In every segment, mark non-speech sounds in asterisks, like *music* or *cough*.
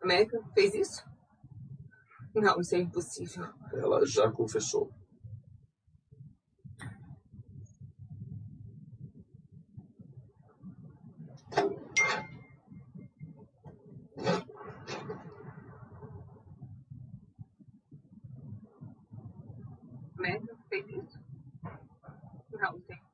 América fez isso? Não, isso é impossível. Ela já confessou. América fez isso? Não, isso é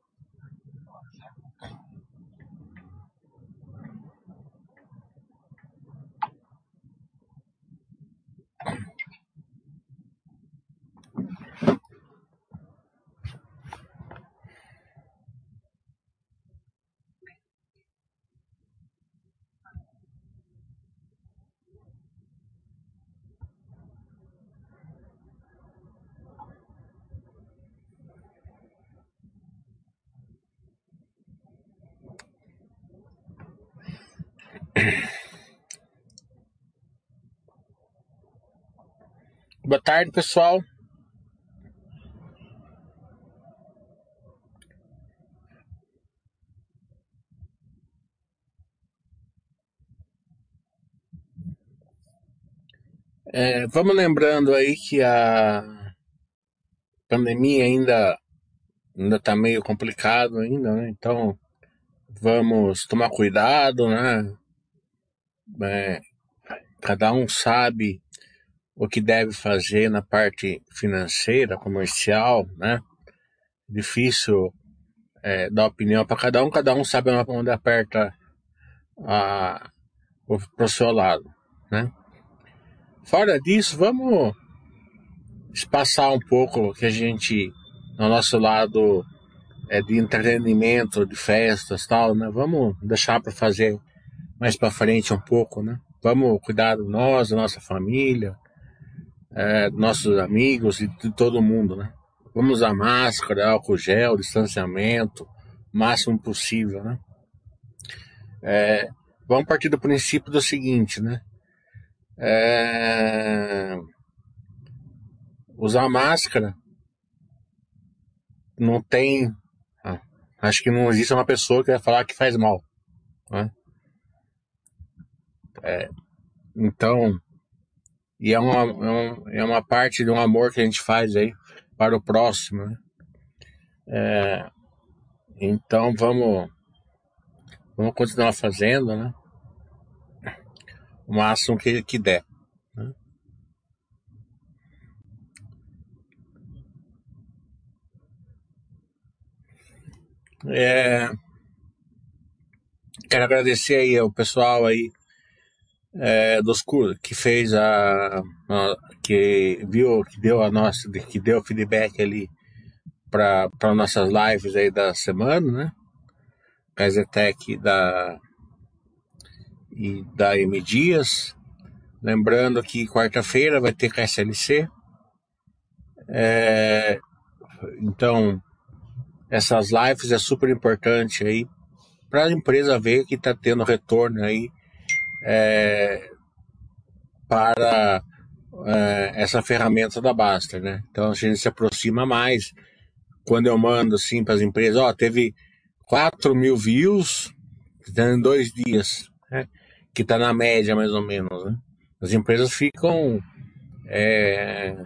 Boa tarde, pessoal. É, vamos lembrando aí que a pandemia ainda ainda está meio complicado ainda, né? Então vamos tomar cuidado, né? É, cada um sabe o que deve fazer na parte financeira, comercial, né? Difícil é, dar opinião para cada um, cada um sabe onde aperta a, o, seu lado, né? Fora disso, vamos espaçar um pouco que a gente, no nosso lado é, de entretenimento, de festas tal, né? Vamos deixar para fazer mais para frente um pouco, né? Vamos cuidar de nós, da nossa família, é, nossos amigos e de todo mundo, né? Vamos usar máscara, álcool gel, distanciamento, máximo possível, né? É, vamos partir do princípio do seguinte, né? É, usar máscara não tem. Ah, acho que não existe uma pessoa que vai falar que faz mal. Né? É, então, e é uma, é, um, é uma parte de um amor que a gente faz aí para o próximo. Né? É, então vamos, vamos continuar fazendo, né? O máximo que, que der. Né? É, quero agradecer aí ao pessoal aí é, dos que fez a, a, que viu que deu a nossa que deu feedback ali para nossas lives aí da semana né? Kazetec da e da M Dias. Lembrando que quarta-feira vai ter KSLC é, então essas lives é super importante aí para a empresa ver que está tendo retorno aí é, para é, essa ferramenta da Baster, né? Então a gente se aproxima mais. Quando eu mando assim para as empresas, ó, teve 4 mil views em dois dias, né? que está na média mais ou menos, né? As empresas ficam é,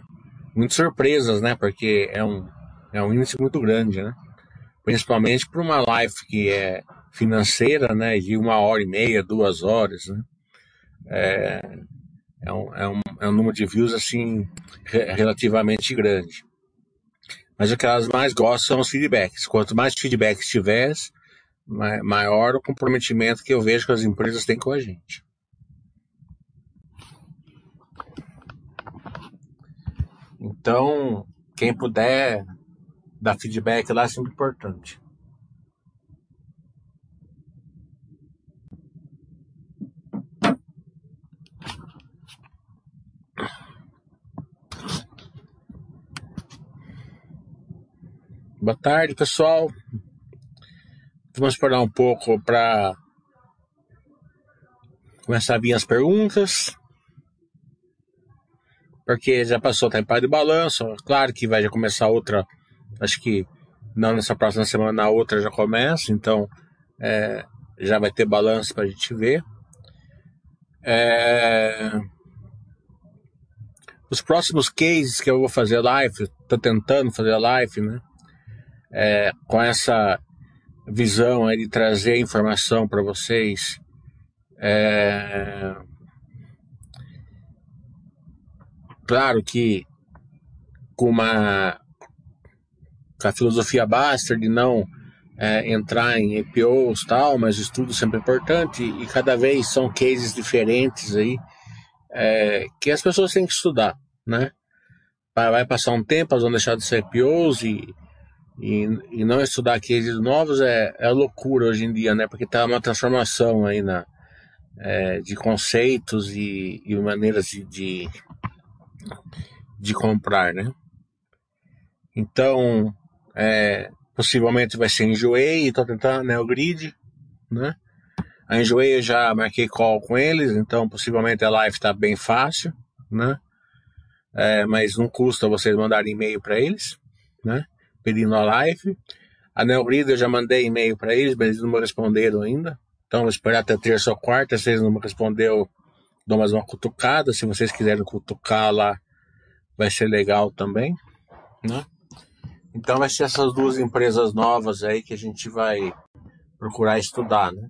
muito surpresas, né? Porque é um, é um índice muito grande, né? Principalmente para uma live que é financeira, né, de uma hora e meia, duas horas, né? É, é, um, é, um, é um número de views, assim, relativamente grande. Mas o que elas mais gostam são os feedbacks. Quanto mais feedbacks tiver, maior o comprometimento que eu vejo que as empresas têm com a gente. Então, quem puder dar feedback lá é sempre importante. Boa tarde, pessoal. Vamos esperar um pouco para começar a vir as perguntas. Porque já passou o tempo de balanço. Claro que vai já começar outra. Acho que não nessa próxima semana, na outra já começa. Então é, já vai ter balanço para a gente ver. É, os próximos cases que eu vou fazer live, tô tentando fazer live, né? É, com essa visão aí de trazer informação para vocês. É, claro que com uma com a filosofia Baster de não é, entrar em EPOs tal, mas estudo sempre é importante e cada vez são cases diferentes aí é, que as pessoas têm que estudar, né? Vai passar um tempo, elas vão deixar de ser EPOs e, e, e não estudar cases novos é, é loucura hoje em dia, né? Porque tá uma transformação aí na, é, de conceitos e, e maneiras de, de, de comprar, né? Então, é, possivelmente vai ser Enjoei, estou tentando né, o grid, né? A Enjoei eu já marquei call com eles, então possivelmente a live está bem fácil, né? É, mas não custa vocês mandarem e-mail para eles, né? Pedindo a live. A Neogrid eu já mandei e-mail para eles, mas eles não me responderam ainda. Então vou esperar até terça ou quarta, se eles não me respondeu, dou mais uma cutucada. Se vocês quiserem cutucar lá, vai ser legal também, né? Então vai ser essas duas empresas novas aí que a gente vai procurar estudar, né?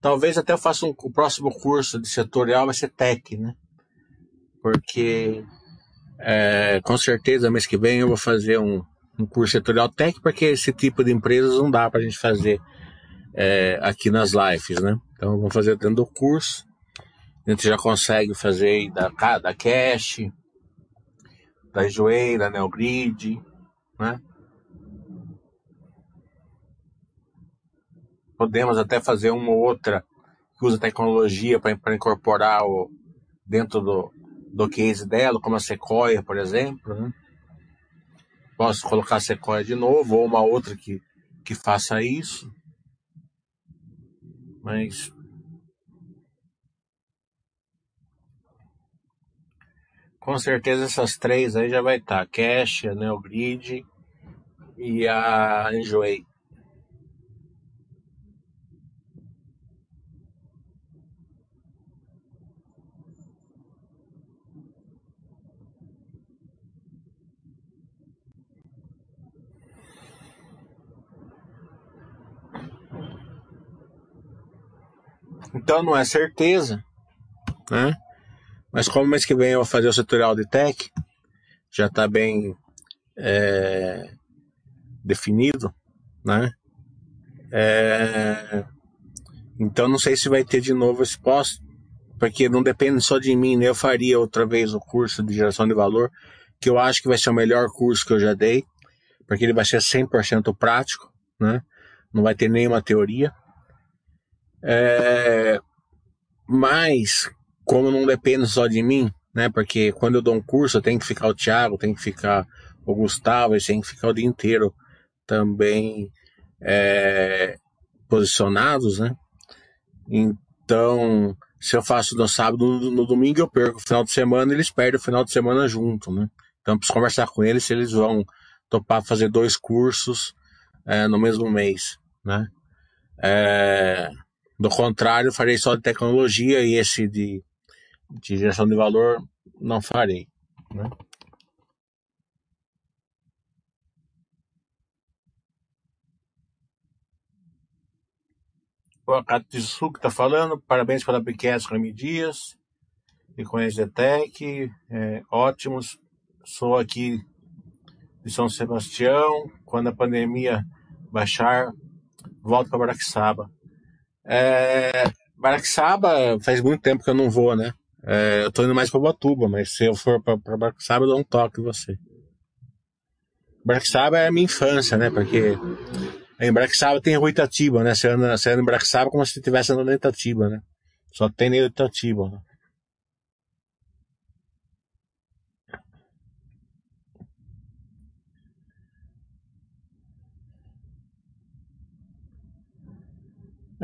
Talvez até eu faça um, o próximo curso de setorial vai ser tech, né? Porque é, com certeza mês que vem eu vou fazer um, um curso setorial tech, porque esse tipo de empresas não dá para a gente fazer é, aqui nas lives, né? Então vamos fazer dentro do curso. A gente já consegue fazer da, da Cash, da Joey, da Neogrid, né? Podemos até fazer uma ou outra que usa tecnologia para incorporar o, dentro do, do case dela, como a Sequoia, por exemplo. Né? Posso colocar a Sequoia de novo, ou uma outra que, que faça isso. Mas. Com certeza essas três aí já vai estar. Tá. Cash, a Neogrid e a Enjoy. Então não é certeza, né? Mas como mês que vem eu vou fazer o setorial de tech, já está bem é, definido, né? É, então não sei se vai ter de novo esse posto, porque não depende só de mim, né? Eu faria outra vez o curso de geração de valor, que eu acho que vai ser o melhor curso que eu já dei, porque ele vai ser 100% prático, né? Não vai ter nenhuma teoria. É, mas, como não depende só de mim, né? Porque quando eu dou um curso, tenho que ficar o Thiago, tem que ficar o Gustavo, têm que ficar o dia inteiro também é, posicionados, né? Então, se eu faço no sábado, no, no, domingo eu perco o final de semana, eles perdem o final de semana junto, né? Então, preciso conversar com eles se eles vão topar fazer dois cursos é, no mesmo mês, né? É, do contrário, farei só de tecnologia e esse de, de geração de valor não farei. Né? O Akatsuki está falando, parabéns pela Bicast Rami Dias e com a Zetec, é, ótimos. Sou aqui de São Sebastião. Quando a pandemia baixar, volto para Baraxaba. É, Baraxaba faz muito tempo que eu não vou, né? É, eu tô indo mais pra Batuba, mas se eu for pra, pra Baraxaba, eu dou um toque em você. Baraxaba é a minha infância, né? Porque em Baraxaba tem Rua Itatiba, né? Você anda, você anda em Baraxaba como se estivesse andando em Itatiba, né? Só tem nem Itatiba, né?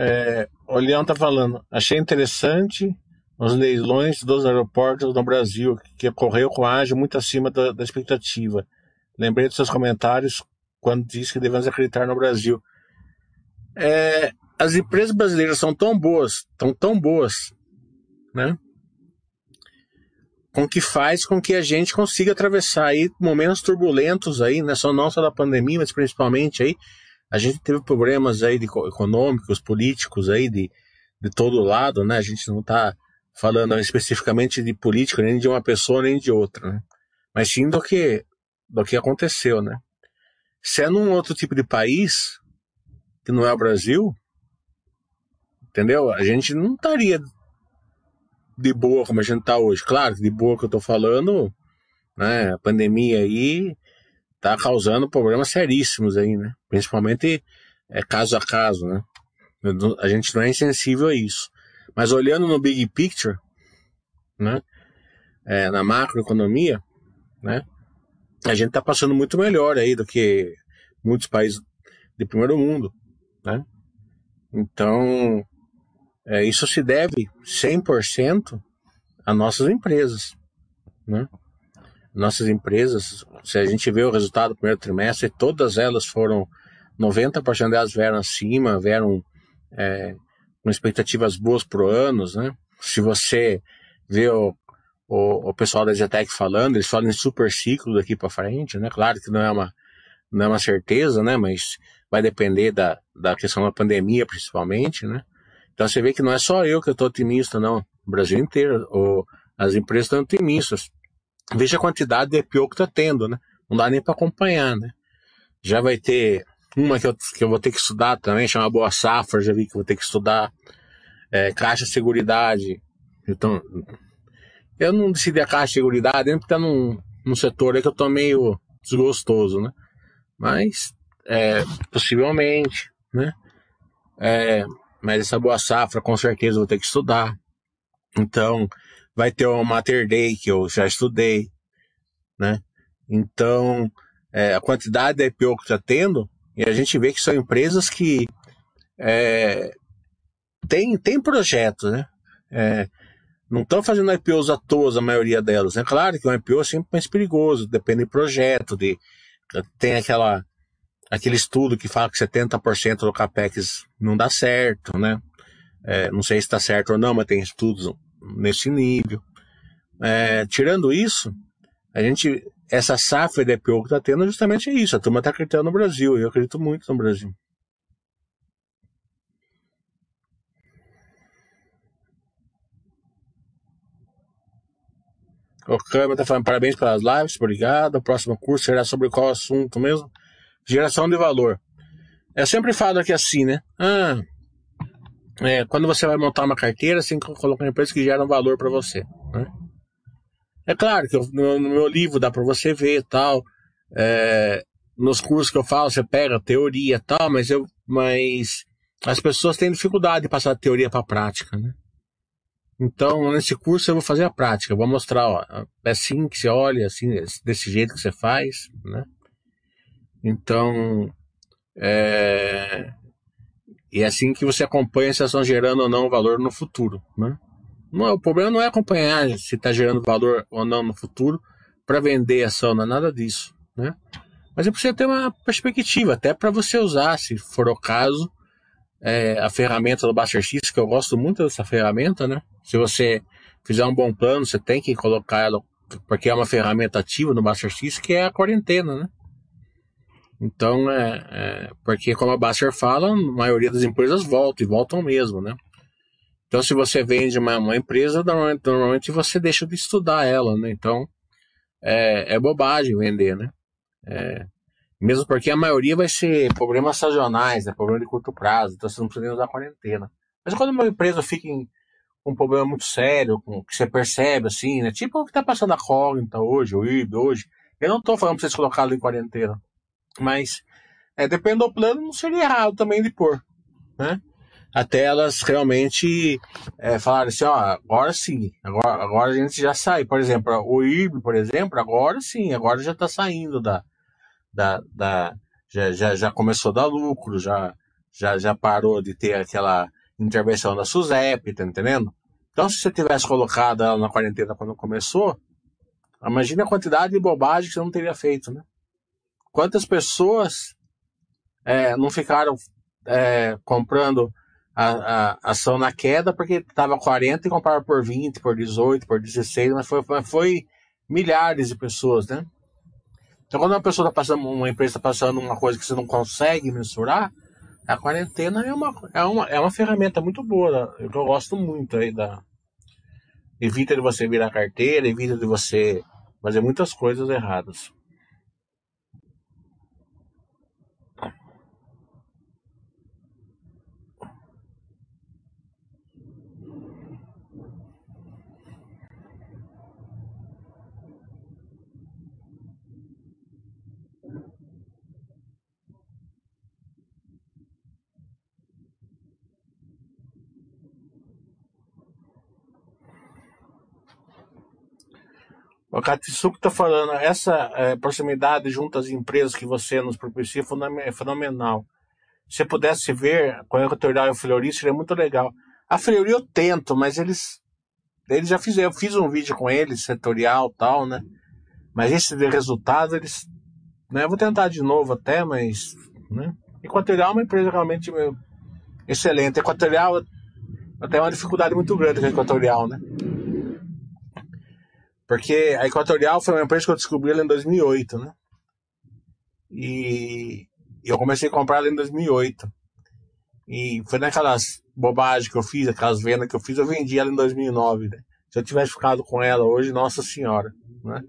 É, o Leão tá falando, achei interessante os leilões dos aeroportos no Brasil, que ocorreu com ágio muito acima da, da, expectativa. Lembrei dos seus comentários quando disse que devemos acreditar no Brasil. É, as empresas brasileiras são tão boas, tão tão boas, né? com que faz com que a gente consiga atravessar aí momentos turbulentos aí, né? Só não só da pandemia, mas principalmente aí a gente teve problemas aí de, econômicos, políticos aí de, de todo lado, né? A gente não está falando especificamente de política nem de uma pessoa nem de outra, né? Mas sim do que do que aconteceu, né? Se é num outro tipo de país que não é o Brasil, entendeu? A gente não estaria de boa como a gente está hoje. Claro, de boa que eu estou falando, né? A pandemia aí tá causando problemas seríssimos aí, né? Principalmente é, caso a caso, né? A gente não é insensível a isso. Mas olhando no big picture, né? É, na macroeconomia, né? A gente tá passando muito melhor aí do que muitos países de primeiro mundo, né? Então, é, isso se deve 100% a nossas empresas, né? Nossas empresas, se a gente vê o resultado do primeiro trimestre, todas elas foram, 90% delas vieram acima, vieram é, com expectativas boas para o ano, né? Se você vê o, o, o pessoal da Zetec falando, eles falam em super ciclo daqui para frente, né? Claro que não é uma, não é uma certeza, né? Mas vai depender da, da questão da pandemia, principalmente, né? Então você vê que não é só eu que estou otimista, não. O Brasil inteiro, o, as empresas estão otimistas. Veja a quantidade de EPO que está tendo, né? Não dá nem para acompanhar, né? Já vai ter uma que eu, que eu vou ter que estudar também, chama Boa Safra, já vi que vou ter que estudar. É, Caixa de Seguridade. Então, eu não decidi a Caixa de Seguridade, porque tá num, num setor aí que eu tô meio desgostoso, né? Mas, é, possivelmente, né? É, mas essa Boa Safra, com certeza, eu vou ter que estudar. Então, vai ter o Mater Day, que eu já estudei, né? Então, é, a quantidade de IPO que está tendo e a gente vê que são empresas que é, têm tem projetos, né? É, não estão fazendo IPOs à toa, a maioria delas. É né? claro que um IPO é sempre mais perigoso, depende do projeto, de, tem aquela, aquele estudo que fala que 70% do CAPEX não dá certo, né? É, não sei se está certo ou não, mas tem estudos nesse nível. É, tirando isso, a gente essa safra de IPO que está tendo justamente é isso. A turma está acreditando no Brasil. Eu acredito muito no Brasil. O Câmara está falando parabéns pelas lives, obrigado. O próximo curso será sobre qual assunto mesmo? Geração de valor. Eu sempre falo aqui assim, né? Ah, é, quando você vai montar uma carteira, você tem que colocar empresas que geram valor para você. Né? É claro que eu, no, no, meu livro dá para você ver tal. É, nos cursos que eu falo, você pega teoria tal, mas eu, mas as pessoas têm dificuldade de passar teoria para a prática, né? Então, nesse curso eu vou fazer a prática, eu vou mostrar, ó, é assim que você olha, assim, desse jeito que você faz, né? Então, é, e é assim que você acompanha se estão gerando ou não valor no futuro, né? Não, o problema não é acompanhar se está gerando valor ou não no futuro para vender ação, não é nada disso, né? Mas é preciso ter uma perspectiva, até para você usar, se for o caso, é, a ferramenta do Buster X, que eu gosto muito dessa ferramenta, né? Se você fizer um bom plano, você tem que colocar ela, porque é uma ferramenta ativa no Buster X, que é a quarentena, né? Então, é, é porque como a Buster fala, a maioria das empresas voltam, e voltam mesmo, né? Então, se você vende uma, uma empresa, normalmente, normalmente, você deixa de estudar ela, né? Então, é, é bobagem vender, né? É, mesmo porque a maioria vai ser problemas sazonais, né? Problema de curto prazo, então você não precisa nem usar quarentena. Mas quando uma empresa fica com um problema muito sério, com, que você percebe, assim, né? Tipo o que está passando a Cognita hoje, o IB hoje. Eu não estou falando para vocês colocá-lo em quarentena. Mas, é, depende do plano, não seria errado também de pôr, né? até elas realmente é, assim, ó, agora sim, agora, agora a gente já sai. Por exemplo, o IB, por exemplo, agora sim, agora já está saindo da, da, da já, já, já começou a dar lucro, já, já, já parou de ter aquela intervenção da SUSEP, tá entendendo? Então, se você tivesse colocado ela na quarentena quando começou, imagine a quantidade de bobagem que você não teria feito, né? Quantas pessoas é, não ficaram é, comprando a, a ação na queda porque estava 40 e comprava por 20, por 18, por 16, mas foi, foi milhares de pessoas, né? Então quando uma pessoa está passando, uma empresa está passando uma coisa que você não consegue mensurar, a quarentena é uma, é uma, é uma ferramenta muito boa, eu gosto muito aí da. Evita de você virar carteira, evita de você fazer muitas coisas erradas. O Katsuko está falando, essa é, proximidade junto às empresas que você nos propicia é fenomenal. Se pudesse ver com a Equatorial e a Fleury, seria muito legal. A Fleury eu tento, mas eles, eles já fizeram, eu fiz um vídeo com eles, setorial tal, né? Mas esse de resultado, eles, né? Eu vou tentar de novo até, mas, né? Equatorial é uma empresa realmente meu, excelente. Equatorial, tenho uma dificuldade muito grande com Equatorial, né? Porque a Equatorial foi uma empresa que eu descobri ela em 2008, né? E eu comecei a comprar ela em 2008. E foi naquelas bobagens que eu fiz, aquelas vendas que eu fiz, eu vendi ela em 2009, né? Se eu tivesse ficado com ela hoje, nossa senhora, né?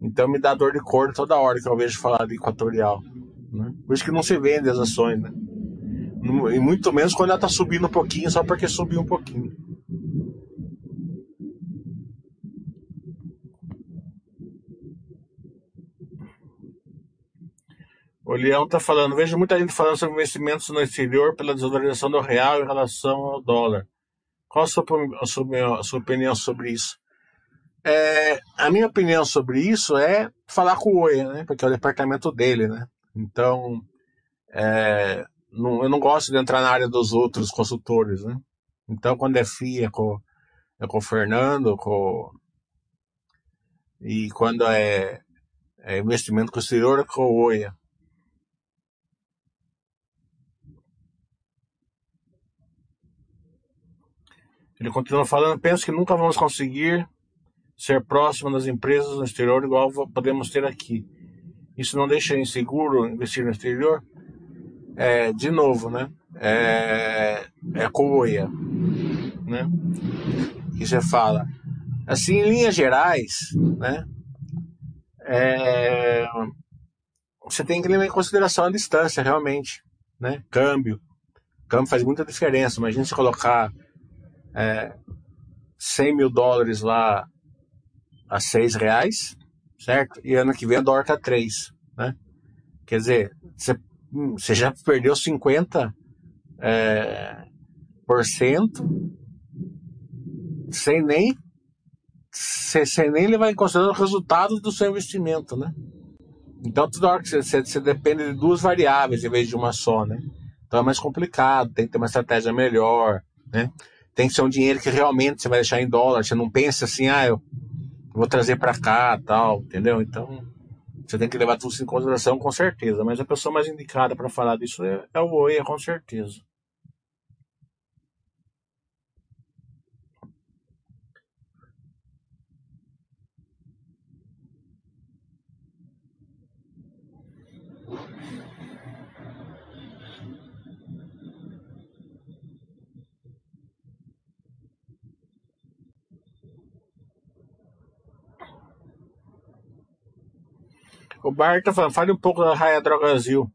Então me dá dor de cor toda hora que eu vejo falar de Equatorial. Né? Por isso que não se vende as ações, né? E muito menos quando ela tá subindo um pouquinho, só porque subiu um pouquinho. O Leão está falando, vejo muita gente falando sobre investimentos no exterior pela desvalorização do real em relação ao dólar. Qual a sua, a sua, a sua opinião sobre isso? É, a minha opinião sobre isso é falar com o Oi, né? Porque é o departamento dele, né? Então, é, não, eu não gosto de entrar na área dos outros consultores, né? Então, quando é FIA, é com, é com o Fernando, com, e quando é, é investimento com o exterior, é com o Oi. Ele continua falando: penso que nunca vamos conseguir ser próximo das empresas no exterior igual podemos ter aqui. Isso não deixa inseguro investir no exterior? É, de novo, né? É, é coia, né? Que você fala. Assim, em linhas gerais, né? É, você tem que levar em consideração a distância, realmente, né? Câmbio. Câmbio faz muita diferença. Imagina se colocar é, 100 mil dólares lá a 6 reais, certo? E ano que vem a dólar tá 3, né? Quer dizer, você, você já perdeu 50 é, por cento sem nem sem nem levar em consideração o resultado do seu investimento, né? Então, toda hora que você, depende de duas variáveis em vez de uma só, né? Então é mais complicado, tem que ter uma estratégia melhor, né? Tem que ser um dinheiro que realmente você vai deixar em dólar. Você não pensa assim, ah, eu vou trazer para cá, tal, entendeu? Então, você tem que levar tudo isso em consideração com certeza. Mas a pessoa mais indicada para falar disso é, é o Oia, com certeza. O Bar tá falando, fale um pouco da Raia Drogazil.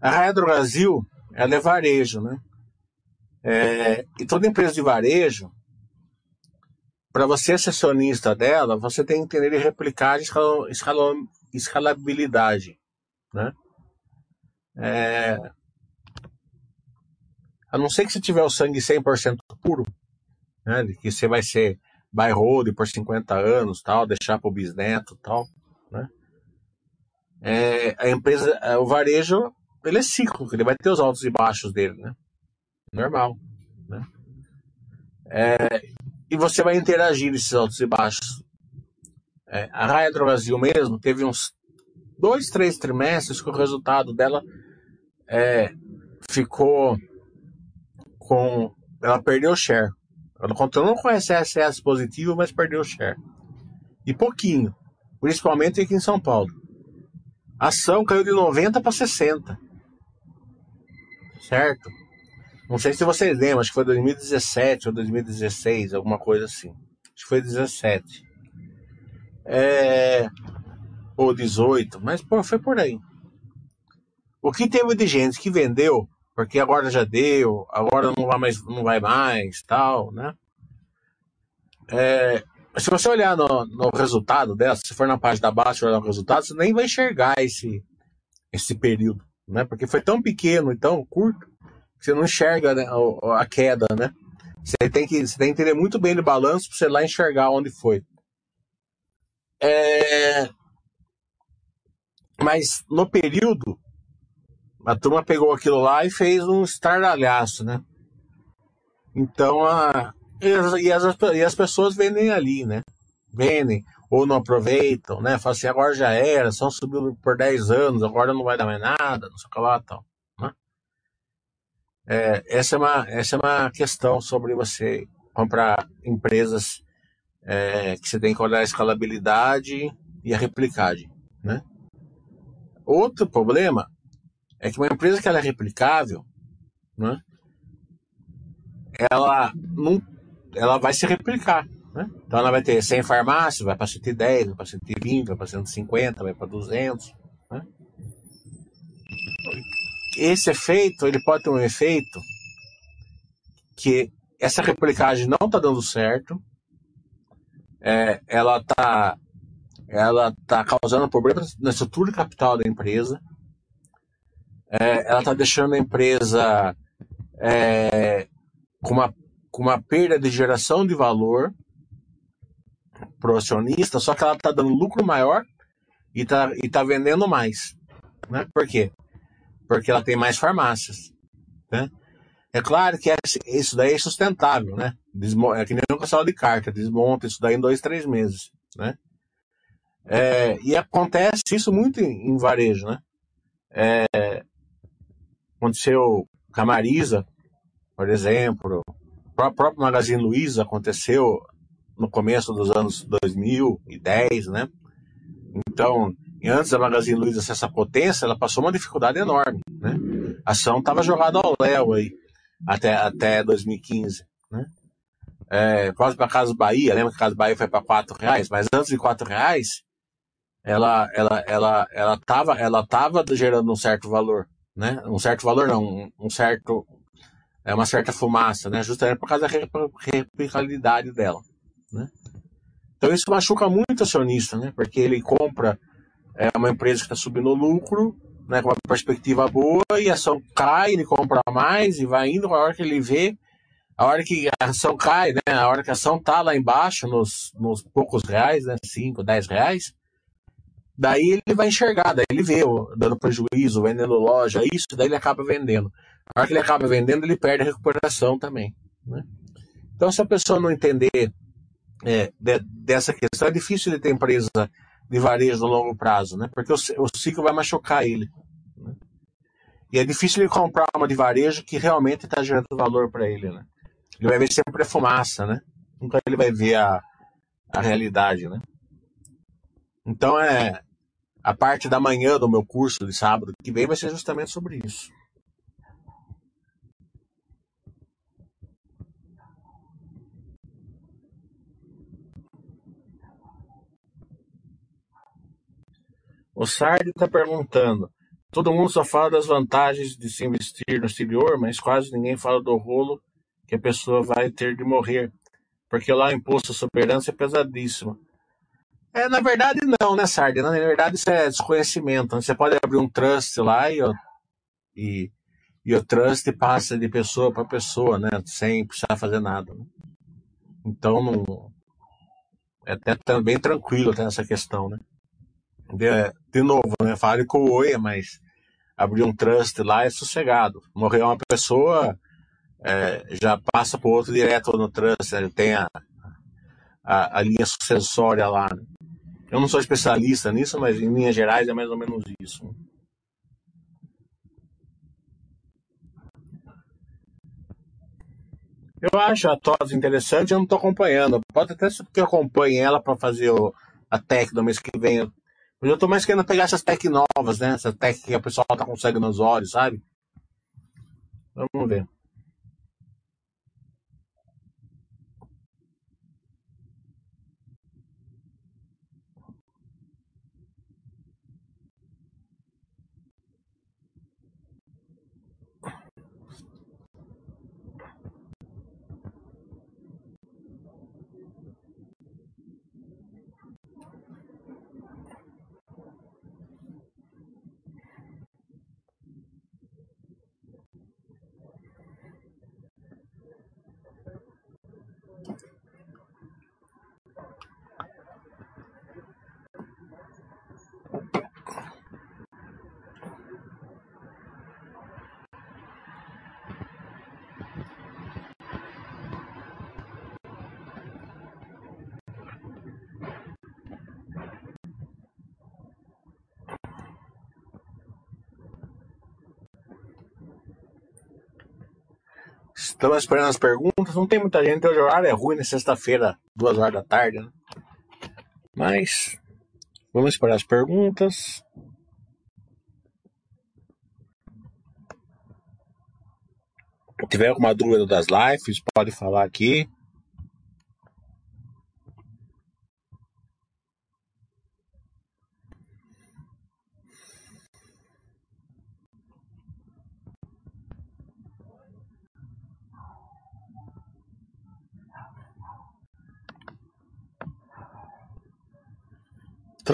A Raia Drogazil, ela é varejo, né? É, e toda empresa de varejo, para você ser acionista dela, você tem que entender e replicar escal, escal, escalabilidade, né? É, a não ser que você tiver o sangue 100% puro, né, que você vai ser buy hold por 50 anos, tal, deixar para o bisneto, tal, né? É, a empresa, é, o varejo, ele é cíclico, ele vai ter os altos e baixos dele, né? Normal, né? É, e você vai interagir nesses altos e baixos. É, a Raia do Brasil mesmo teve uns dois, três trimestres que o resultado dela é, ficou com. Ela perdeu o share. Ela continuou com SS positivo, mas perdeu o share. E pouquinho. Principalmente aqui em São Paulo. A ação caiu de 90 para 60. Certo? Não sei se vocês lembram, acho que foi 2017 ou 2016, alguma coisa assim. Acho que foi 17. É... Ou 18, mas pô, foi por aí. O que teve de gente que vendeu, porque agora já deu, agora não vai mais, não vai mais, tal, né? É, se você olhar no, no resultado dela, se for na página abaixo olhar o resultado, você nem vai enxergar esse, esse período, né? Porque foi tão pequeno e tão curto que você não enxerga né, a, a, queda, né? Você tem, que, você tem que entender muito bem o balanço para você lá enxergar onde foi. É... Mas no período, a turma pegou aquilo lá e fez um estardalhaço, né? Então a, e as, e as, e as pessoas vendem ali, né? Vendem, ou não aproveitam, né? Falam assim, agora já era, só subiu por 10 anos, agora não vai dar mais nada, não sei o que lá tal. Né? É, essa, é uma, essa é uma questão sobre você comprar empresas é, que você tem que olhar a escalabilidade e a replicagem, né? Outro problema é que uma empresa que ela é replicável, né? Ela não ela vai se replicar. Né? Então ela vai ter 100 farmácias, vai para 110, vai para 120, vai para 150, vai para 200. Né? Esse efeito, ele pode ter um efeito que essa replicagem não está dando certo, é, ela está ela tá causando problemas na estrutura capital da empresa, é, ela está deixando a empresa é, com uma com uma perda de geração de valor para o acionista, só que ela está dando lucro maior e está e tá vendendo mais. Né? Por quê? Porque ela tem mais farmácias. Né? É claro que isso daí é sustentável, né? É que nem um castelo de carta, desmonta isso daí em dois, três meses, né? É, e acontece isso muito em, em varejo, né? É, aconteceu com a Marisa, por exemplo, o próprio Magazine Luiza aconteceu no começo dos anos 2010, né? Então, antes da Magazine Luiza ser essa potência, ela passou uma dificuldade enorme, né? A ação estava jogada ao léu aí, até, até 2015, né? É, quase para Casa Bahia, lembra que a Casa Bahia foi para quatro reais, mas antes de quatro reais, ela, ela, ela, ela tava, ela tava gerando um certo valor, né? Um certo valor não, um, certo, é uma certa fumaça, né? Justamente por causa da replicabilidade dela, né? Então isso machuca muito o acionista, né? Porque ele compra é, uma empresa que está subindo lucro, né? Com uma perspectiva boa e a ação cai, ele compra mais e vai indo. A hora que ele vê, a hora que a ação cai, né? A hora que a ação tá lá embaixo, nos, nos poucos reais, né? 5, 10 reais, daí ele vai enxergar, daí ele vê dando prejuízo, vendendo loja, isso, daí ele acaba vendendo. A hora que ele acaba vendendo, ele perde a recuperação também. Né? Então, se a pessoa não entender é, de, dessa questão, é difícil ele ter empresa de varejo no longo prazo, né? porque o, o ciclo vai machucar ele. Né? E é difícil ele comprar uma de varejo que realmente está gerando valor para ele. Né? Ele vai ver sempre a fumaça, né? nunca ele vai ver a, a realidade. Né? Então, é, a parte da manhã do meu curso de sábado que vem vai ser justamente sobre isso. O Sardi está perguntando. Todo mundo só fala das vantagens de se investir no exterior, mas quase ninguém fala do rolo que a pessoa vai ter de morrer. Porque lá o imposto sobre herança é pesadíssimo. É, na verdade, não, né, Sardi? Na verdade, isso é desconhecimento. Você pode abrir um trust lá e, e, e o trust passa de pessoa para pessoa, né? Sem precisar fazer nada. Né? Então, não, é até bem tranquilo até essa questão, né? de, de novo, né? Fale com o Oia, mas abrir um trust lá é sossegado. Morreu uma pessoa, é, já passa para outro direto no trust, ele tem a, a, a linha sucessória lá. Né? Eu não sou especialista nisso, mas em linhas gerais é mais ou menos isso. Eu acho a tosse interessante, eu não estou acompanhando. Pode até ser que eu acompanhe ela para fazer o, a tech do mês que vem. Mas eu estou mais querendo pegar essas tech novas, né? essa tech que o pessoal está conseguindo nos olhos, sabe? Vamos ver. Estamos esperando as perguntas. Não tem muita gente. Hoje o horário é ruim na sexta-feira, duas horas da tarde. Né? Mas vamos esperar as perguntas. Se tiver alguma dúvida das lives, pode falar aqui.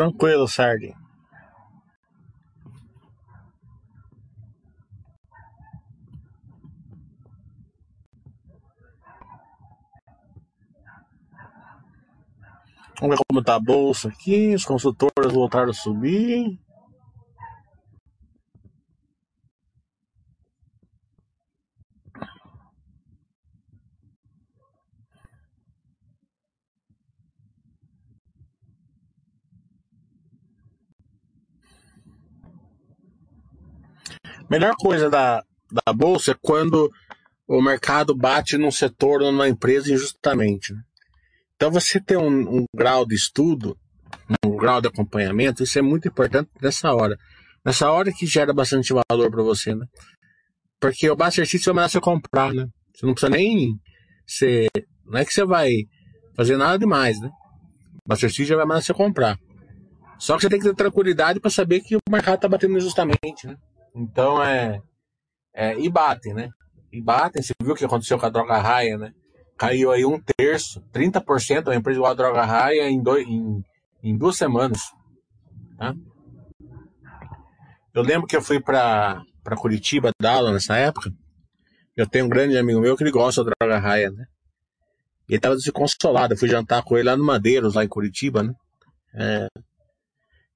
Tranquilo, Sardi. Vamos ver como tá a bolsa aqui. Os consultores voltaram a subir. Melhor coisa da, da bolsa é quando o mercado bate num setor ou numa empresa injustamente. Né? Então você ter um, um, grau de estudo, um grau de acompanhamento, isso é muito importante nessa hora. Nessa hora que gera bastante valor para você, né? Porque o Buster vai mandar você comprar, né? Você não precisa nem ser. Não é que você vai fazer nada demais, né? O Buster System já vai mandar você comprar. Só que você tem que ter tranquilidade para saber que o mercado está batendo injustamente, né? Então é, é. E batem, né? E batem. Você viu o que aconteceu com a droga raia, né? Caiu aí um terço, 30% da empresa igual a droga raia em, dois, em, em duas semanas. Tá? Eu lembro que eu fui para Curitiba dar aula nessa época. Eu tenho um grande amigo meu que ele gosta da droga raia, né? E ele tava desconsolado. Eu fui jantar com ele lá no Madeiros, lá em Curitiba, né? É,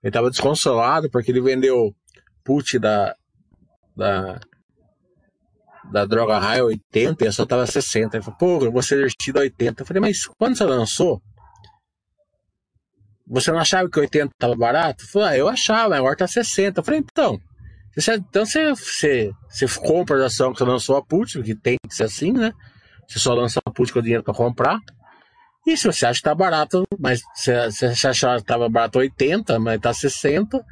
ele tava desconsolado porque ele vendeu put da, da, da droga raia 80 e essa tava 60. Ele falou, pô, eu vou ser investido a 80. Eu falei, mas quando você lançou, você não achava que 80 tava barato? Eu falei, ah, eu achava, agora tá 60. Eu falei, então, você, então você, você, você compra a ação que você lançou a put, que tem que ser assim, né? Você só lança a put com o dinheiro para comprar. E se você acha que tá barato, mas se, você achar que tava barato 80, mas tá 60,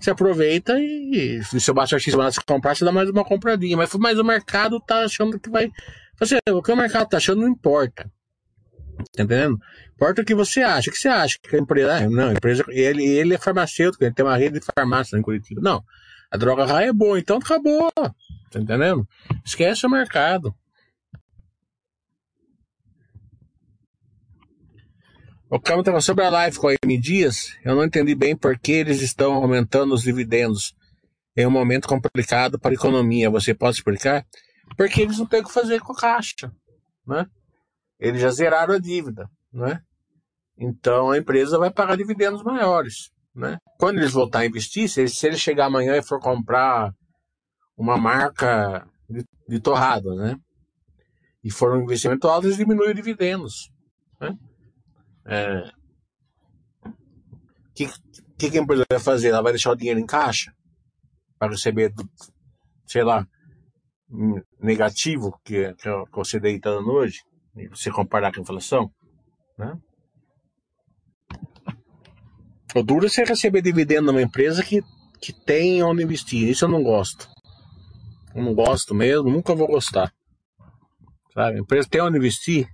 você aproveita e, se seu baixo X se comprar, você dá mais uma compradinha. Mas, mas o mercado tá achando que vai. Você, o que o mercado tá achando não importa. Tá entendendo? Importa o que você acha. O que você acha? Que a empresa. Ah, não, a empresa. Ele, ele é farmacêutico, ele tem uma rede de farmácia em Curitiba. Não. A droga raia é boa, então acabou. Tá entendendo? Esquece o mercado. O Câmara estava sobre a live com a M Dias. Eu não entendi bem por que eles estão aumentando os dividendos em um momento complicado para a economia. Você pode explicar? Porque eles não têm o que fazer com a caixa, né? Eles já zeraram a dívida, né? Então a empresa vai pagar dividendos maiores, né? Quando eles voltar a investir, se ele, se ele chegar amanhã e for comprar uma marca de, de torrada, né? E for um investimento alto, eles diminuem os dividendos, né? É... O que, que, que a empresa vai fazer? Ela vai deixar o dinheiro em caixa para receber, sei lá, negativo que, que você está dando hoje, se comparar com a inflação, né? O duro é você receber dividendo numa empresa que, que tem onde investir. Isso eu não gosto. Eu não gosto mesmo, nunca vou gostar. Sabe? A empresa tem onde investir.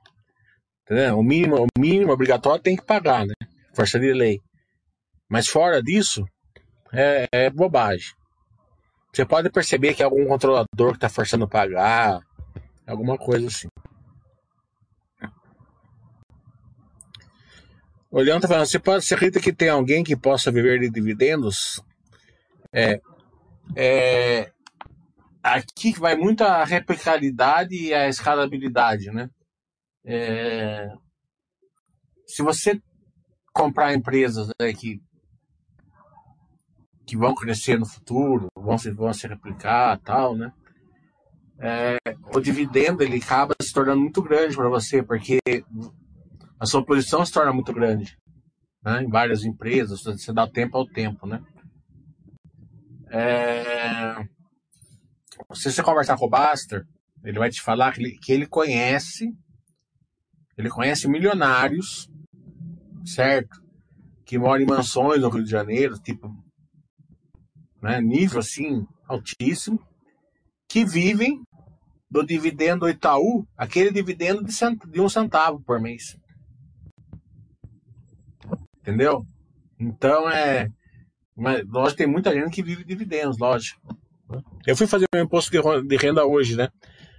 Entendeu? O mínimo, o mínimo obrigatório tem que pagar, né? Força de lei. Mas fora disso, é, é bobagem. Você pode perceber que é algum controlador que está forçando pagar, alguma coisa assim. O Leão está falando, você pode ser acredita que tem alguém que possa viver de dividendos? É, é, aqui vai muito a replicabilidade e a escalabilidade, né? É, se você comprar empresas né, que que vão crescer no futuro, vão se, vão se replicar tal, né? É, o dividendo ele acaba se tornando muito grande para você, porque a sua posição se torna muito grande né? em várias empresas, você dá tempo ao tempo, né? É, se você conversar com o Baster, ele vai te falar que ele, que ele conhece, ele conhece milionários, certo? Que moram em mansões no Rio de Janeiro, tipo né, nível assim altíssimo, que vivem do dividendo Itaú, aquele dividendo de, cent, de um centavo por mês. Entendeu? Então é. Mas, lógico, tem muita gente que vive dividendos, lógico. Eu fui fazer meu imposto de renda hoje, né?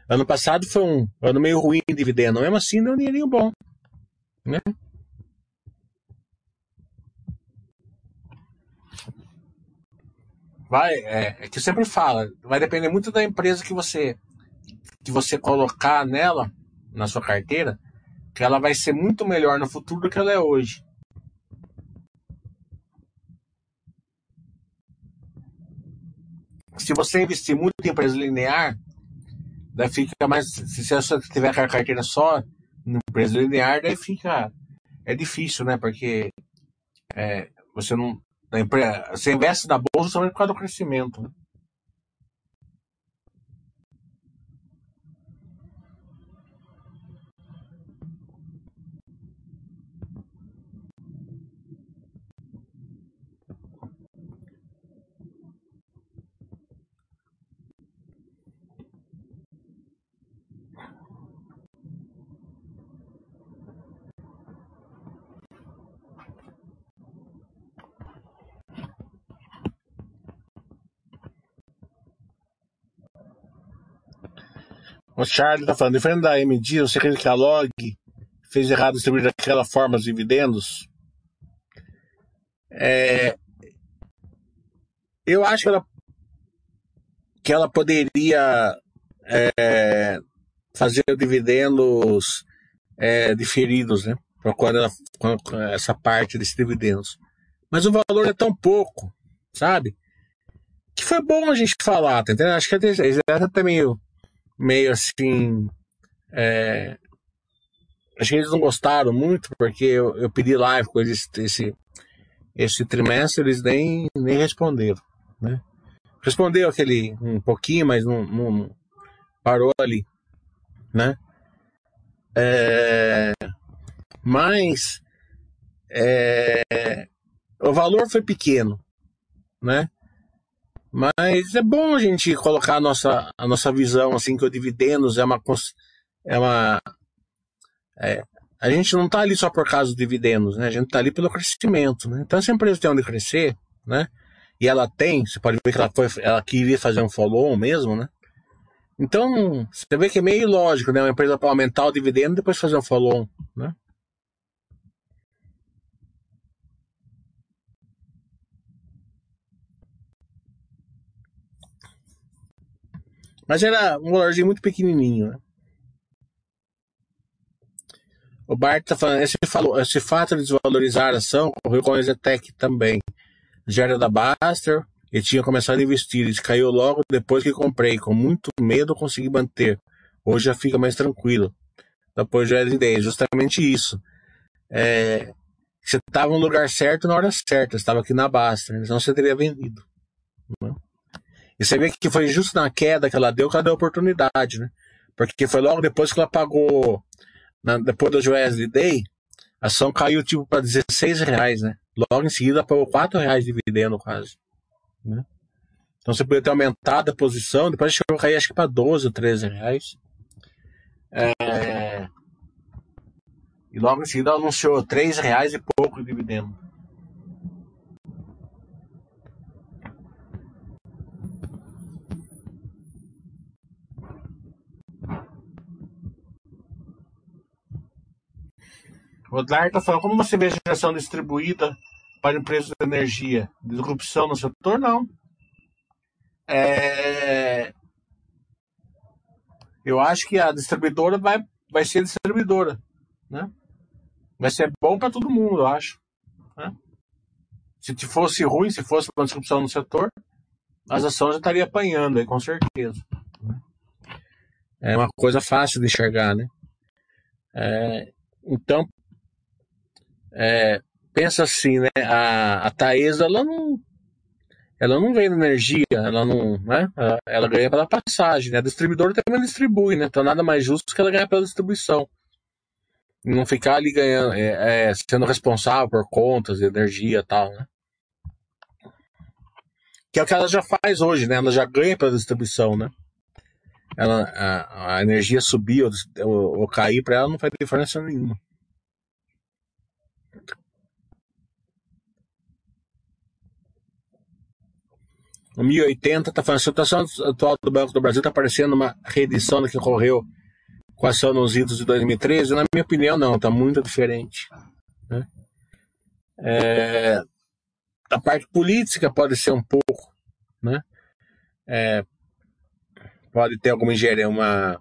Ano passado foi um ano meio ruim de dividendo, mesmo assim deu um dinheirinho bom. Né? vai, é, é que eu sempre falo, vai depender muito da empresa que você que você colocar nela, na sua carteira, que ela vai ser muito melhor no futuro do que ela é hoje. Se você investir muito em empresa linear, daí fica mais. Se você tiver a carteira só em empresa linear, daí fica. É difícil, né? Porque é, você não, você investe na bolsa somente por causa do crescimento. Né? O Charlie tá falando, diferente da MD, você acredita que a Log fez errado distribuir daquela forma os dividendos? É, eu acho que ela, que ela poderia é, fazer dividendos é, diferidos, né? Quando, ela, quando essa parte desses dividendos. Mas o valor é tão pouco, sabe? Que foi bom a gente falar, tá entendendo? Acho que é até meio meio assim. É, acho que eles não gostaram muito, porque eu, eu pedi live com eles esse, esse trimestre, eles nem, nem responderam. Né? Respondeu aquele um pouquinho, mas não, não parou ali. Né? É, mas é, o valor foi pequeno, né? Mas é bom a gente colocar a nossa, a nossa visão, assim, que o dividendos é uma. É uma é, a gente não está ali só por causa dos dividendos, né? A gente está ali pelo crescimento, né? Então, se a empresa tem onde crescer, né? E ela tem, você pode ver que ela, foi, ela queria fazer um follow-on mesmo, né? Então, você vê que é meio lógico, né? Uma empresa para aumentar o dividendo e depois fazer um follow-on, né? Mas era um valorzinho muito pequenininho, né? O Bart tá falando, esse, esse fato de desvalorizar a ação ocorreu com a Exetec também. Já era da Baster e tinha começado a investir. Ele caiu logo depois que comprei. Com muito medo consegui manter. Hoje já fica mais tranquilo. Depois já era ideia. Justamente isso. É, você estava no lugar certo na hora certa. Estava aqui na Baster. Senão você teria vendido. Não? E você vê que foi justo na queda que ela deu que ela deu oportunidade, né? Porque foi logo depois que ela pagou, na, depois do USD Day, a ação caiu tipo para 16 reais, né? Logo em seguida pagou 4 reais de dividendo quase. Né? Então você podia ter aumentado a posição, depois chegou a cair acho que para 12 ou 13 reais. É... E logo em seguida anunciou 3 reais e pouco de dividendo. Rodar está falando, como você vê a geração distribuída para empresas de energia? Disrupção no setor? Não. É... Eu acho que a distribuidora vai, vai ser distribuidora. Né? Vai ser bom para todo mundo, eu acho. Né? Se fosse ruim, se fosse uma disrupção no setor, as ações já estariam apanhando aí, com certeza. Né? É uma coisa fácil de enxergar, né? É, então, é, pensa assim, né? A, a Taesa, ela não, ela não vende energia, ela não, né? Ela, ela ganha pela passagem, né? A distribuidora também distribui, né? Então nada mais justo que ela ganhar pela distribuição. Não ficar ali ganhando, é, é, sendo responsável por contas energia e tal, né? Que é o que ela já faz hoje, né? Ela já ganha pela distribuição, né? Ela, a, a energia subir ou, ou, ou cair para ela não faz diferença nenhuma. 1080 está falando, a situação atual do Banco do Brasil está parecendo uma reedição da que ocorreu com a ação nos idos de 2013. Na minha opinião, não, está muito diferente. Né? É, a parte política pode ser um pouco, né? É, pode ter alguma engenharia, uma,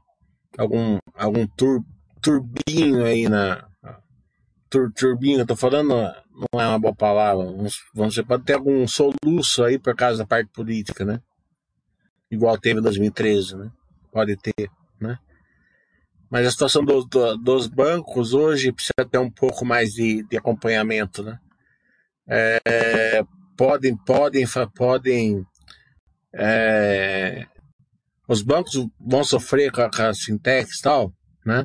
algum, algum tur, turbinho aí na. Tur, turbinho, eu tô falando não é uma boa palavra. Você pode ter algum soluço aí por causa da parte política, né? Igual teve em 2013, né? Pode ter, né? Mas a situação do, do, dos bancos hoje precisa ter um pouco mais de, de acompanhamento, né? É, podem, podem, podem. É, os bancos vão sofrer com a, com Sintex e tal, né?